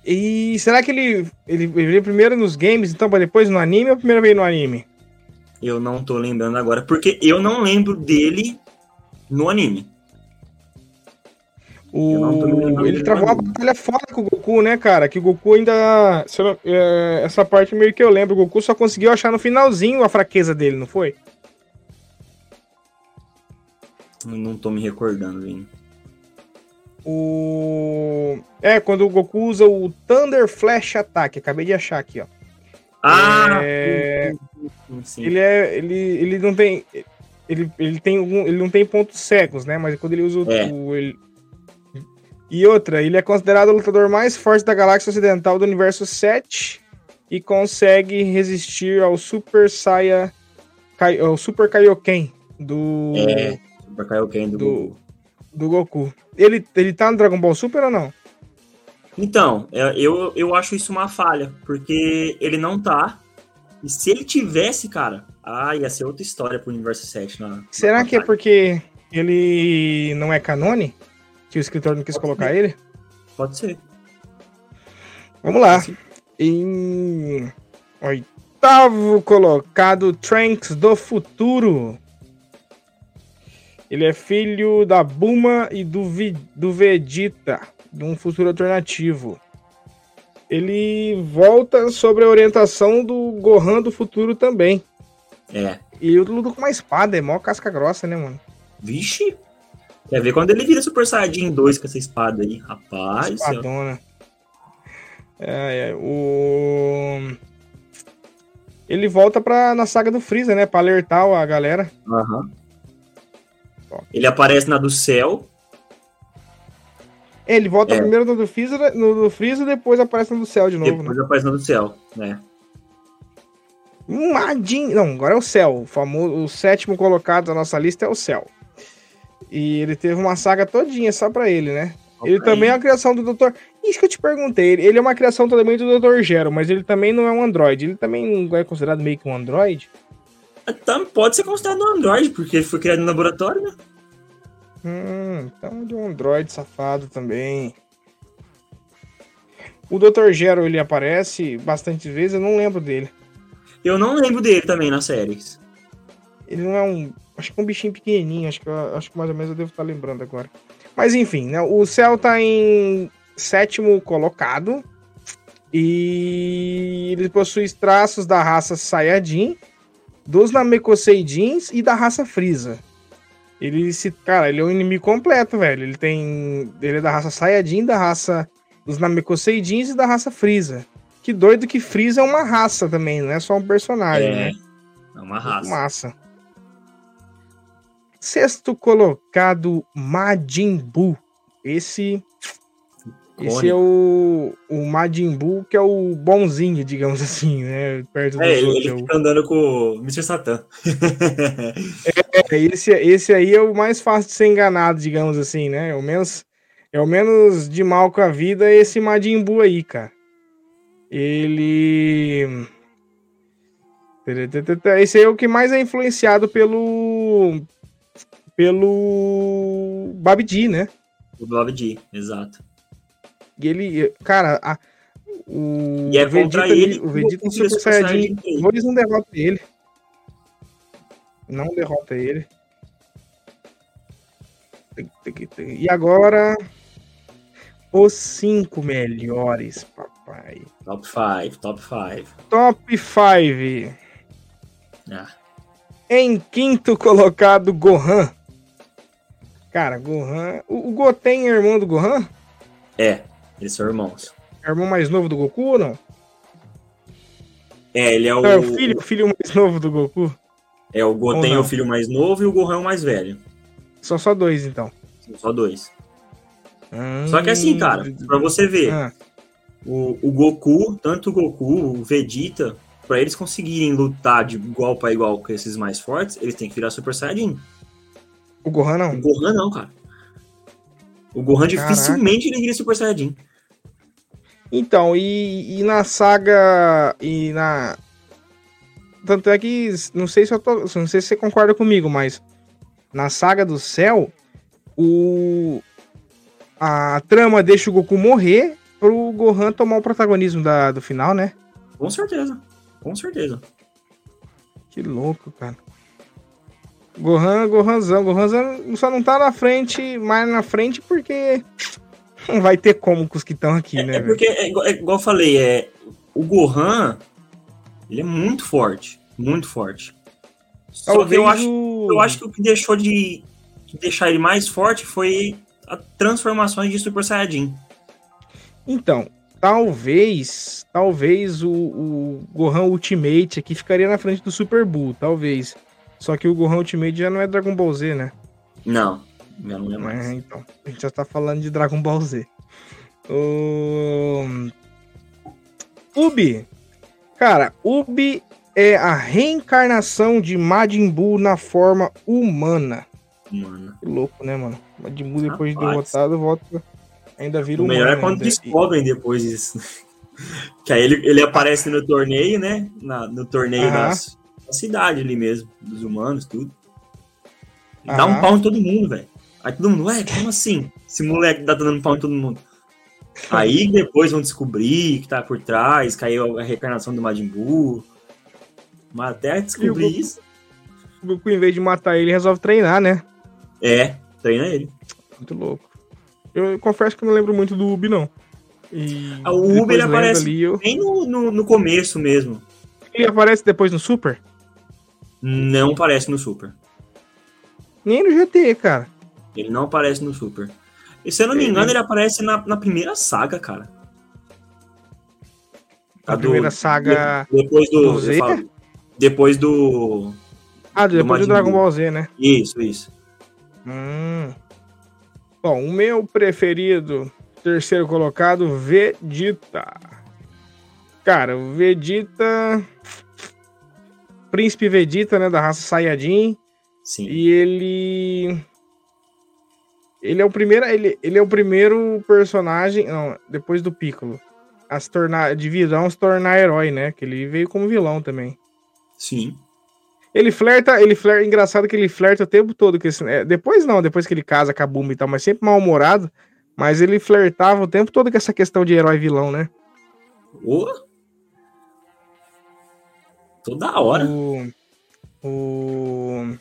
E será que ele, ele, ele veio primeiro nos games, então, pra depois no anime ou primeiro veio no anime? Eu não tô lembrando agora, porque eu não lembro dele no anime. O... Ele travou uma anime. batalha foda com o Goku, né, cara? Que o Goku ainda. é, Essa parte meio que eu lembro. O Goku só conseguiu achar no finalzinho a fraqueza dele, não foi? Não tô me recordando, Vini. O. É, quando o Goku usa o Thunder Flash Attack. Acabei de achar aqui, ó. Ah! É, sim. Ele é. Ele, ele não tem. Ele, ele tem algum, ele não tem pontos cegos, né? Mas quando ele usa o. É. o- ele- E outra, ele é considerado o lutador mais forte da galáxia ocidental do universo 7 e consegue resistir ao Super Saiya. Kai- ao Super Kaioken do, É, Super Kaioken do, Do- Goku. do Goku. Ele, ele tá no Dragon Ball Super ou não? Então, é, eu, eu acho isso uma falha, porque ele não tá. E se ele tivesse, cara, ah, ia ser outra história pro Universo 7. Na, Será na que é porque ele não é canone? Que o escritor não quis Pode colocar ele? Pode ser. Vamos lá. Sim. Em oitavo colocado, Trunks do futuro. Ele é filho da Buma e do, Vi- do Vegeta, de um futuro alternativo. Ele volta sobre a orientação do Gohan do futuro também. É. E ele luta com uma espada, é mó casca grossa, né, mano? Vixe! Quer ver quando ele vira Super Saiyajin 2 com essa espada aí? Rapaz. Espadona. É, é, o... Ele volta pra, na saga do Freeza, né? Pra alertar a galera. Aham. Ele aparece na do céu. É, ele volta É. primeiro no do Freeza, no do Freeza e depois aparece no do céu de novo, depois né? aparece na do céu, né? Madin... Não, agora é o céu. O, famoso, o sétimo colocado da nossa lista é o céu. E ele teve uma saga todinha só pra ele, né? Ele também é uma criação do Dr. Isso que eu te perguntei. Ele ele é uma criação também do Dr. Gero, mas ele também não é um android. Ele também não é considerado meio que um android? Então, pode ser considerado um Android, porque ele foi criado no laboratório, né? Hum, então é um android safado também. O Dr. Gero, ele aparece bastante vezes, eu não lembro dele. Eu não lembro dele também nas séries. Ele não é um. Acho que é um bichinho pequenininho, acho que, eu- acho que mais ou menos eu devo estar lembrando agora. Mas enfim, né? O céu tá em sétimo colocado. E ele possui traços da raça Saiyajin, dos Namekoseidins e da raça Frieza. Ele se. Cara, ele é um inimigo completo, velho. Ele tem. Ele é da raça Saiyajin, da raça dos Namekoseidins e da raça Frieza. Que doido que Frieza é uma raça também, não é só um personagem, É, né? é uma raça. Massa. Sexto colocado, Majin Buu. Esse, esse é o, o Majin Buu, que é o bonzinho, digamos assim, né? Perto É, ele, outros. ele fica andando com o Mr. Satan. É, esse, esse aí é o mais fácil de ser enganado, digamos assim, né? É o menos, é o menos de mal com a vida é esse Majin Buu aí, cara. Ele. Esse aí é o que mais é influenciado pelo. Pelo. Babidi, né? o D, exato. E ele. Cara, a- o. E é Vegeta, ele o Vegeta o Super Super Saiyajin Saiyajin três. 2 não derrota ele. Não derrota ele. E agora. Os cinco melhores, papai. Top 5, top 5. Top 5. Ah, Em quinto colocado, Gohan. Cara, Gohan. O, o Goten é irmão do Gohan? é, eles são irmãos. É irmão mais novo do Goku ou não? É, ele é o. É o filho, o filho mais novo do Goku? É, o Goten é o filho mais novo e o Gohan é o mais velho. São só dois, então. São só dois. Só que assim, cara, pra você ver, Ah, o, o Goku, tanto o Goku, o Vegeta, pra eles conseguirem lutar de igual pra igual com esses mais fortes, eles têm que virar Super Saiyajin. o Gohan O não. Gohan não, cara. O Gohan Caraca. dificilmente ele vira Super Saiyajin. Então, e, e na saga. E na. Tanto é que. Não sei se eu tô. Não sei se você concorda comigo, mas. Na saga do céu, o. A trama deixa o Goku morrer pro Gohan tomar o protagonismo da, do final, né? Com certeza. Com certeza. Que louco, cara. Gohan, Gohanzão. Gohanzão só não tá na frente, mais na frente porque. Não vai ter como com os que estão aqui, né, É porque, é igual, é igual eu falei, é, o Gohan, ele é muito forte. Muito forte. Só que Talvez eu acho, o- eu acho que o que deixou de, de deixar ele mais forte foi a transformações de Super Saiyajin. Então, talvez, talvez o, o Gohan Ultimate aqui ficaria na frente do Super Bull, talvez. Só que o Gohan Ultimate já não é Dragon Ball Z, né? Não, já não é mais. É, então, a gente já tá falando de Dragon Ball Z. O... Ubi. Cara, Ubi é a reencarnação de Majin Buu na forma humana. Mano. Que louco, né, mano? Majin Buu depois de Rapaz. derrotado volta... Ainda vira O humano. melhor é quando ainda. descobrem depois disso. que aí ele, ele aparece no torneio, né? Na- no torneio da cidade ali mesmo, dos humanos, tudo. Dá um pau em todo mundo, velho. Aí todo mundo, ué, como assim? Esse moleque tá dando pau em todo mundo. Aí depois vão descobrir que tá por trás, caiu a reencarnação do Majin Buu. Mas até descobrir Goku? isso, O Goku, em vez de matar ele, resolve treinar, né? é, treina ele. Muito louco. Eu confesso que eu não lembro muito do Ubi, não. E Ah, o Ubi, ele aparece- Ali, eu... Nem no, no, no começo mesmo. Ele aparece depois no Super? Não aparece no Super. Nem no GT, cara. Ele não aparece no Super. E se eu não me engano, ele aparece na, na primeira saga, cara. A primeira saga. Depois do. do Z? falo, depois do. Ah, depois do Majin Dragon. Ball Z, né? Isso, isso. Hum. Bom, o meu preferido, terceiro colocado, Vegeta. Cara, o Vegeta. Príncipe Vegeta, né? Da raça Saiyajin. Sim. E ele. Ele é o primeiro. Ele, ele é o primeiro personagem. Não, depois do Piccolo. A se tornar. De vilão se tornar herói, né? Que ele veio como vilão também. Sim. Ele flerta, ele flerta, engraçado que ele flerta o tempo todo com esse, é, depois não, depois que ele casa com a Buma e tal, mas sempre mal-humorado, mas ele flertava o tempo todo com essa questão de herói vilão, né? Ô! Toda hora. O, o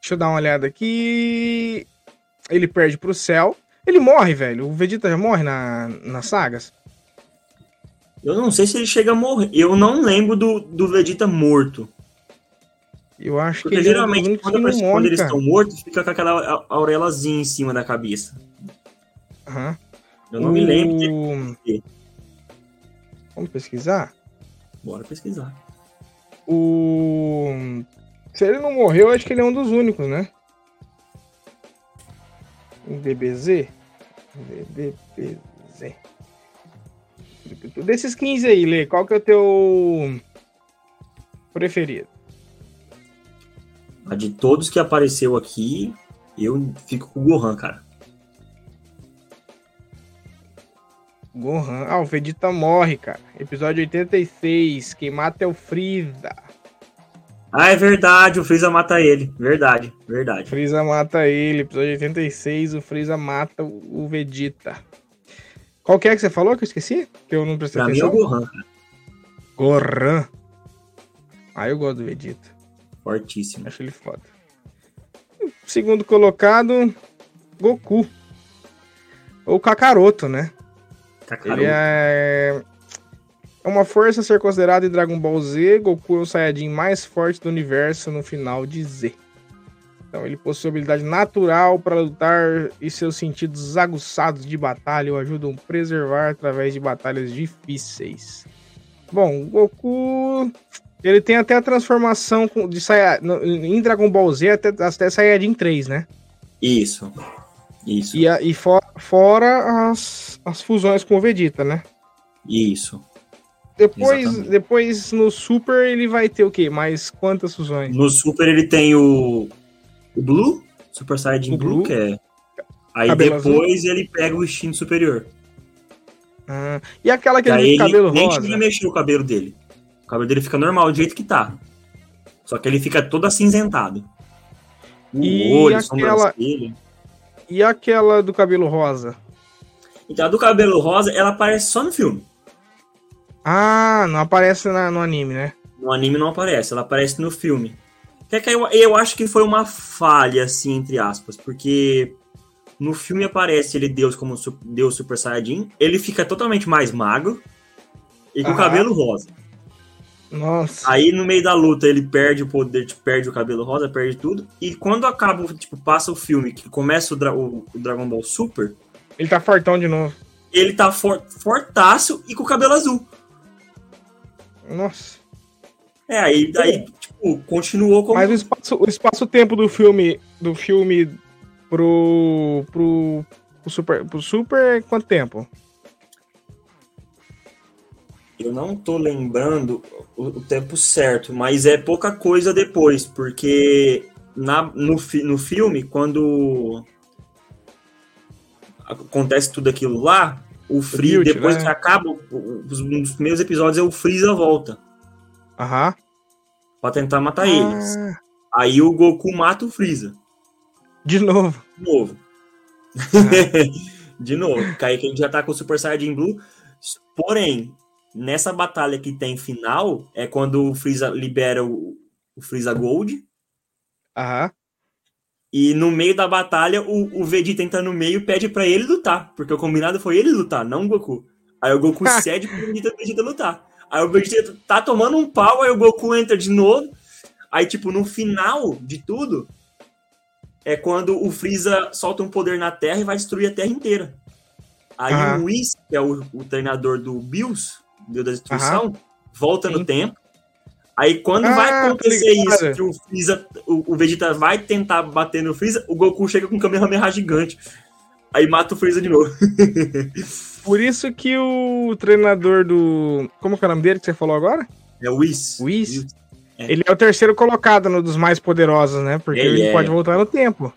Deixa eu dar uma olhada aqui. Ele perde pro céu. Ele morre, velho. O Vegeta já morre na, nas sagas. Eu não sei se ele chega a morrer. Eu não lembro do, do Vegeta morto. Eu acho Porque que ele é geralmente, quando, que aparece- quando morre, eles estão mortos, fica com aquela aurelazinha em cima da cabeça. Aham. Eu não me lembro. de- O- Vamos pesquisar? Bora pesquisar. O. Se ele não morreu, eu acho que ele é um dos únicos, né? DBZ? DBZ. Desses 15 aí, Lê, qual que é o teu preferido? A de todos que apareceu aqui, eu fico com o Gohan, cara. Gohan. Ah, o Vegeta morre, cara. Episódio 86. Quem mata é o Freeza. Ah, é verdade, o Freeza mata ele. Verdade, verdade. Freeza mata ele. Episódio 86, o Freeza mata o Vegeta. Qual que é que você falou que eu esqueci? Que eu não prestei Pra mim é o atenção? Gohan, cara. Gohan. Ah, eu gosto do Vegeta. Fortíssimo. Acho ele foda. Segundo colocado, Goku. Ou Kakaroto, né? Kakaroto. Ele é... é uma força a ser considerada em Dragon Ball Z. Goku é o Saiyajin mais forte do universo no final de Z. Então ele possui habilidade natural para lutar e seus sentidos aguçados de batalha o ajudam a preservar através de batalhas difíceis. Bom, o Goku ele tem até a transformação de Saia... em Dragon Ball Z até, até Saiyajin 3, né? Isso. Isso. E, a- e fora, fora as, as fusões com o Vegeta, né? Isso. Depois, Exatamente. depois no Super ele vai ter o quê? Mais quantas fusões? No Super ele tem o, o Blue, Super Saiyajin Blue, Blue. que é. Aí Cabelo depois ele pega o instinto superior. Ah, e aquela que Que ele aí tem ele cabelo nem rosa? a mexer o cabelo dele. O cabelo dele fica normal, do jeito que tá. Só que ele fica todo acinzentado. O E olho, aquela-. E aquela do cabelo rosa? Então a do cabelo rosa, ela aparece só no filme. Ah, não aparece na- no anime, né? No anime não aparece, ela aparece no filme. Que é que eu, eu acho que foi uma falha, assim, entre aspas, porque no filme aparece ele Deus como Deus Super Saiyajin, ele fica totalmente mais magro e com o Aham. cabelo rosa. Nossa. Aí no meio da luta ele perde o poder, perde o cabelo rosa, perde tudo. E quando acaba, tipo, passa o filme, que começa o, Dra- o- o Dragon Ball Super, Ele tá fortão de novo. ele tá for, fortaço e com o cabelo azul. Nossa. É, aí daí, tipo, continuou como. Mas o espaço, o espaço-tempo do filme, do filme pro, pro, pro Super, pro Super quanto tempo? Eu não tô lembrando o, o tempo certo, mas é pouca coisa depois, porque na, no, fi- no filme, quando acontece tudo aquilo lá, o Build, depois né? que acaba, os, um dos primeiros episódios é o Freeza volta Aham. pra tentar matar eles. Ah, Aí o Goku mata o Freeza, de novo. de novo. de novo, aí a gente já tá com o Super Saiyajin Blue. Porém, nessa batalha que tem final, é quando o Freeza libera o, o Freeza Gold. Aham. E no meio da batalha, o, o Vegeta entra no meio e pede pra ele lutar. Porque o combinado foi ele lutar, não o Goku. Aí o Goku cede pro Vegeta, Vegeta lutar. Aí o Vegeta tá tomando um pau, aí o Goku entra de novo. Aí, tipo, no final de tudo, é quando o Freeza solta um poder na Terra e vai destruir a Terra inteira. Aí Aham. o Whis, que é o, o treinador do Bills, Deus da Destruição, volta Sim. no tempo. Aí quando Ah, vai acontecer isso, que o Freeza, o, o Vegeta vai tentar bater no Freeza, o Goku chega com um Kamehameha gigante. Aí mata o Freeza de novo. Por isso que o treinador do. Como que é o nome dele que você falou agora? É o Whis. Whis? Ele é o terceiro colocado no dos mais poderosos, né? Porque Ele ele é. pode voltar no tempo.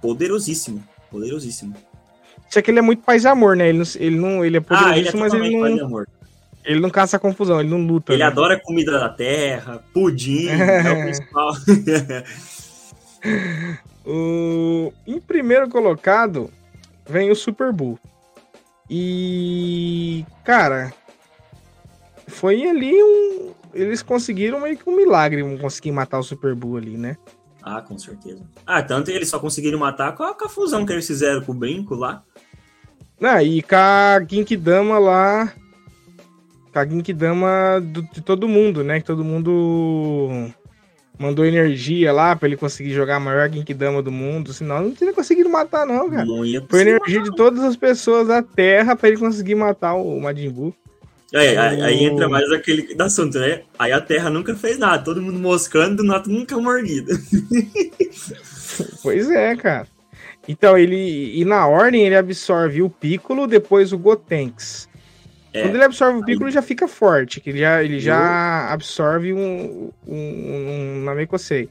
Poderosíssimo. Poderosíssimo. Só que ele é muito paz e amor, né? Ele não, ele não ele é Ah, ele é mas ele não, amor. Ele não caça confusão, ele não luta. Ele né? adora comida da terra, pudim, é o principal. O... Em primeiro colocado vem o Super Bull. E, cara, foi ali um. Eles conseguiram meio que um milagre conseguir matar o Super Bull ali, né? ah, com certeza. Ah, tanto eles só conseguiram matar com a, com a fusão que eles fizeram com o brinco lá. Ah, e com a Ginkidama lá. Com a Ginkidama do, de todo mundo, né? Que todo mundo mandou energia lá pra ele conseguir jogar a maior Ginkidama do mundo. Senão não teria conseguido matar, não, cara. Não ia Foi energia de todas as pessoas da Terra pra ele conseguir matar o Majin Buu. Aí, aí- aí O- entra mais aquele assunto, né? Aí a Terra nunca fez nada, todo mundo moscando, do nada nunca mordido. Pois é, cara. Então, ele. E na ordem ele absorve o Piccolo, depois o Gotenks. É. Quando ele absorve o Piccolo, já fica forte, que ele já, ele já absorve um, um, um Namekusei.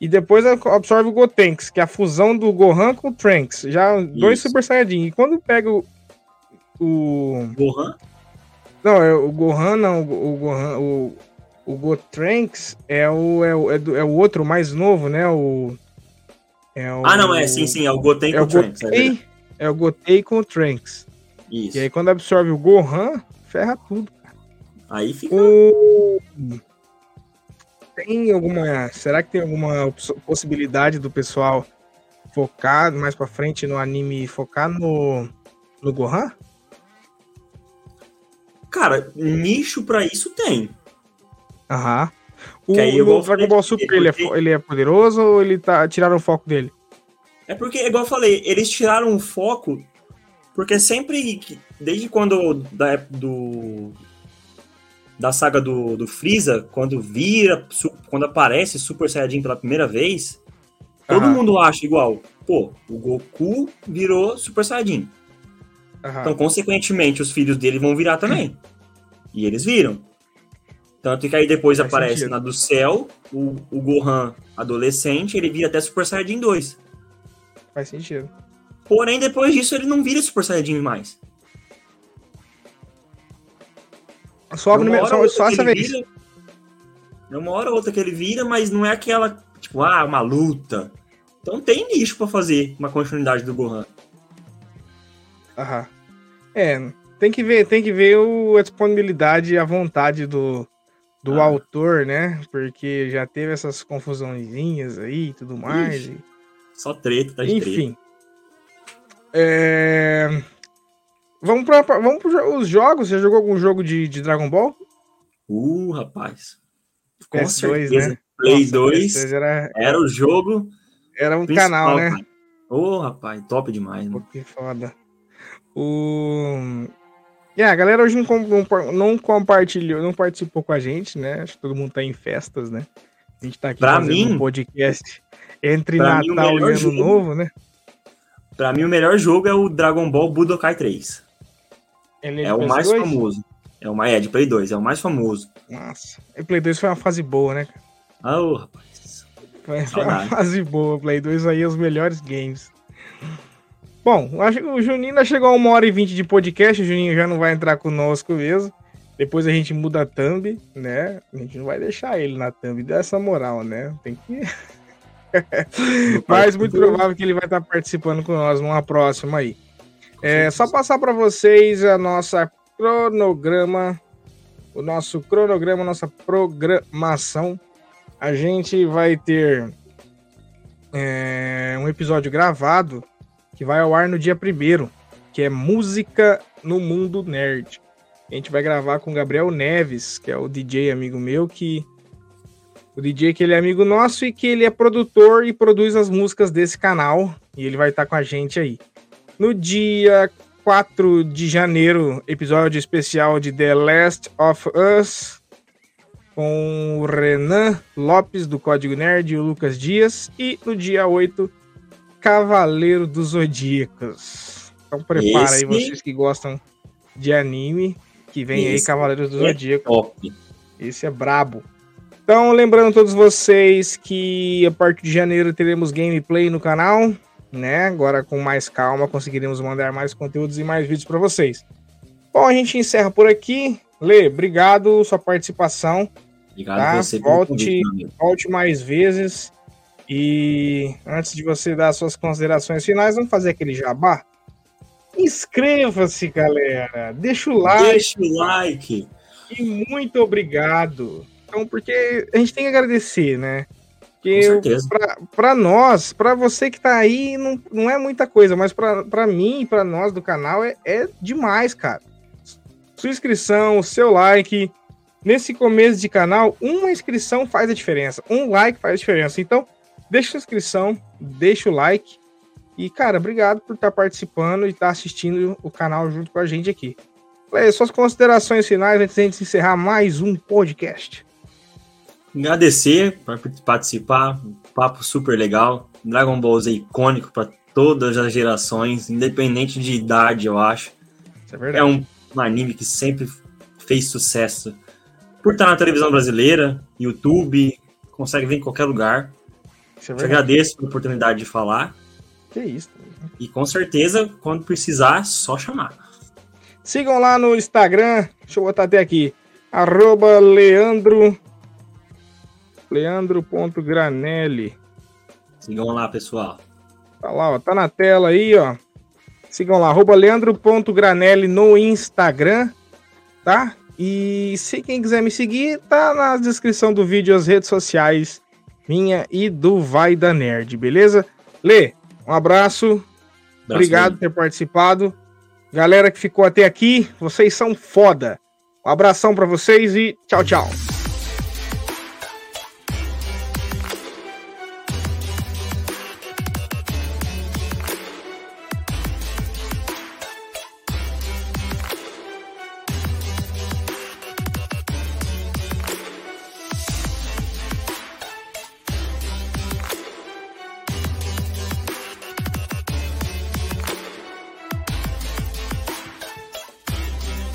E depois absorve o Gotenks, que é a fusão do Gohan com o Trunks. Já dois Isso. Super Saiyajin. E quando pega o. o Gohan? não, é o Gohan, não. O, o Gohan. O, o é o, é, o, é, do- é o outro mais novo, né? O. É o, Ah, não, é, sim, sim, é o Goten É com o o Trunks. é. Gotei. É o Gotei com o Trunks. Isso. E aí, quando absorve o Gohan, ferra tudo. Aí fica. O... Tem alguma. Será que tem alguma possibilidade do pessoal focar mais pra frente no anime focar no. no Gohan? Cara, nicho pra isso tem. Aham. O vou Dragon Ball Super ele é, porque- ele é poderoso ou ele tá. Tiraram o foco dele? É porque, igual eu falei, eles tiraram o foco, porque sempre, que- desde quando, da, ép- do, da saga do, do Freeza, quando vira, quando aparece Super Saiyajin pela primeira vez, todo Aham. mundo acha igual, pô, o Goku virou Super Saiyajin. Aham. Então, consequentemente, os filhos dele vão virar também. E eles viram. Tanto que aí depois Faz aparece sentido. na do céu, o, o Gohan adolescente, ele vira até Super Saiyajin 2. Faz sentido. Porém, depois disso, ele não vira Super Saiyajin mais. Só, primeira- só, outra só que essa ele vez. vira- É uma hora ou outra que ele vira, mas não é aquela, tipo, ah, uma luta. Então tem nicho pra fazer uma continuidade do Gohan. Aham. É, tem que ver, tem que ver o, a disponibilidade e a vontade do, do Ah. autor, né? Porque já teve essas confusãozinhas aí e tudo mais. Ixi, e- Só treta, tá de treta. É, Vamos para vamos os jogos. Você jogou algum jogo de, de Dragon Ball? Uh, rapaz. Com PS2, certeza. né? Play Nossa, 2 PS2 era, era o jogo era um principal, canal, né? Ô, rapaz, top demais, Pô, né? que foda. O. É, a galera hoje não, não não compartilhou, não participou com a gente, né? Acho que todo mundo tá em festas, né? A gente tá aqui Pra fazendo mim- um podcast entre pra mim, Natal e Ano jogo- Novo, né? Pra mim, o melhor jogo é o Dragon Ball Budokai 3. Ele É, de o mais PS2? famoso. É o mais, é de Play 2, é o mais famoso. Nossa, o Play 2 foi uma fase boa, né? Ah, ô, rapaz. Foi foi uma fase boa. Play 2 aí, os melhores games. Bom, acho que o Juninho ainda chegou a uma hora e vinte de podcast. O Juninho já não vai entrar conosco mesmo. Depois a gente muda a thumb, né? A gente não vai deixar ele na thumb dessa moral, né? Tem que. Mas muito provável que ele vai estar participando com nós numa próxima aí. É só passar para vocês a nossa cronograma, o nosso cronograma, nossa programação. A gente vai ter é, um episódio gravado que vai ao ar no dia primeiro, que é música no mundo nerd. A gente vai gravar com o Gabriel Neves, que é o DJ amigo meu que O DJ que ele é amigo nosso e que ele é produtor e produz as músicas desse canal. E ele vai estar com a gente aí. No dia 4 de janeiro, episódio especial de The Last of Us. Com o Renan Lopes, do Código Nerd, e o Lucas Dias. E no dia 8, Cavaleiro dos Zodíacos. Então prepara Esse... aí vocês que gostam de anime, que vem Esse aí Cavaleiros do é Zodíaco. Top. Esse é brabo. Então, lembrando a todos vocês que a partir de janeiro teremos gameplay no canal, né? Agora com mais calma conseguiremos mandar mais conteúdos e mais vídeos para vocês. Bom, a gente encerra por aqui. Lê, obrigado sua participação. Obrigado tá? você volte, convite, volte mais vezes. E antes de você dar suas considerações finais, vamos fazer aquele jabá? Inscreva-se, galera. Deixa o like. Deixa o like. E muito obrigado. Então, porque a gente tem que agradecer, né? Porque para nós, para você que tá aí, não, não é muita coisa, mas para mim e para nós do canal é, é demais, cara. Sua inscrição, seu like. Nesse começo de canal, uma inscrição faz a diferença. Um like faz a diferença. Então, deixa a inscrição, deixa o like. E, cara, obrigado por estar tá participando e estar tá assistindo o canal junto com a gente aqui. Suas considerações finais antes de a gente encerrar mais um podcast. Agradecer por participar, papo super legal. Dragon Ball Z icônico para todas as gerações, independente de idade, eu acho. É, é, um, um anime que sempre fez sucesso. Por estar na televisão brasileira, YouTube, consegue ver em qualquer lugar. É Te agradeço pela oportunidade de falar. Que isso. E com certeza, quando precisar, só chamar. Sigam lá no Instagram, deixa eu botar até aqui, arroba Leandro, leandro.granelli. Sigam lá, pessoal. Tá lá, ó, tá na tela aí, ó. Sigam lá, arroba leandro.granelli no Instagram, tá? E se quem quiser me seguir, tá na descrição do vídeo as redes sociais minha e do Vai da Nerd, beleza? Lê, um abraço. abraço Obrigado por ter participado. Galera que ficou até aqui, vocês são foda. Um abração para vocês e tchau, tchau.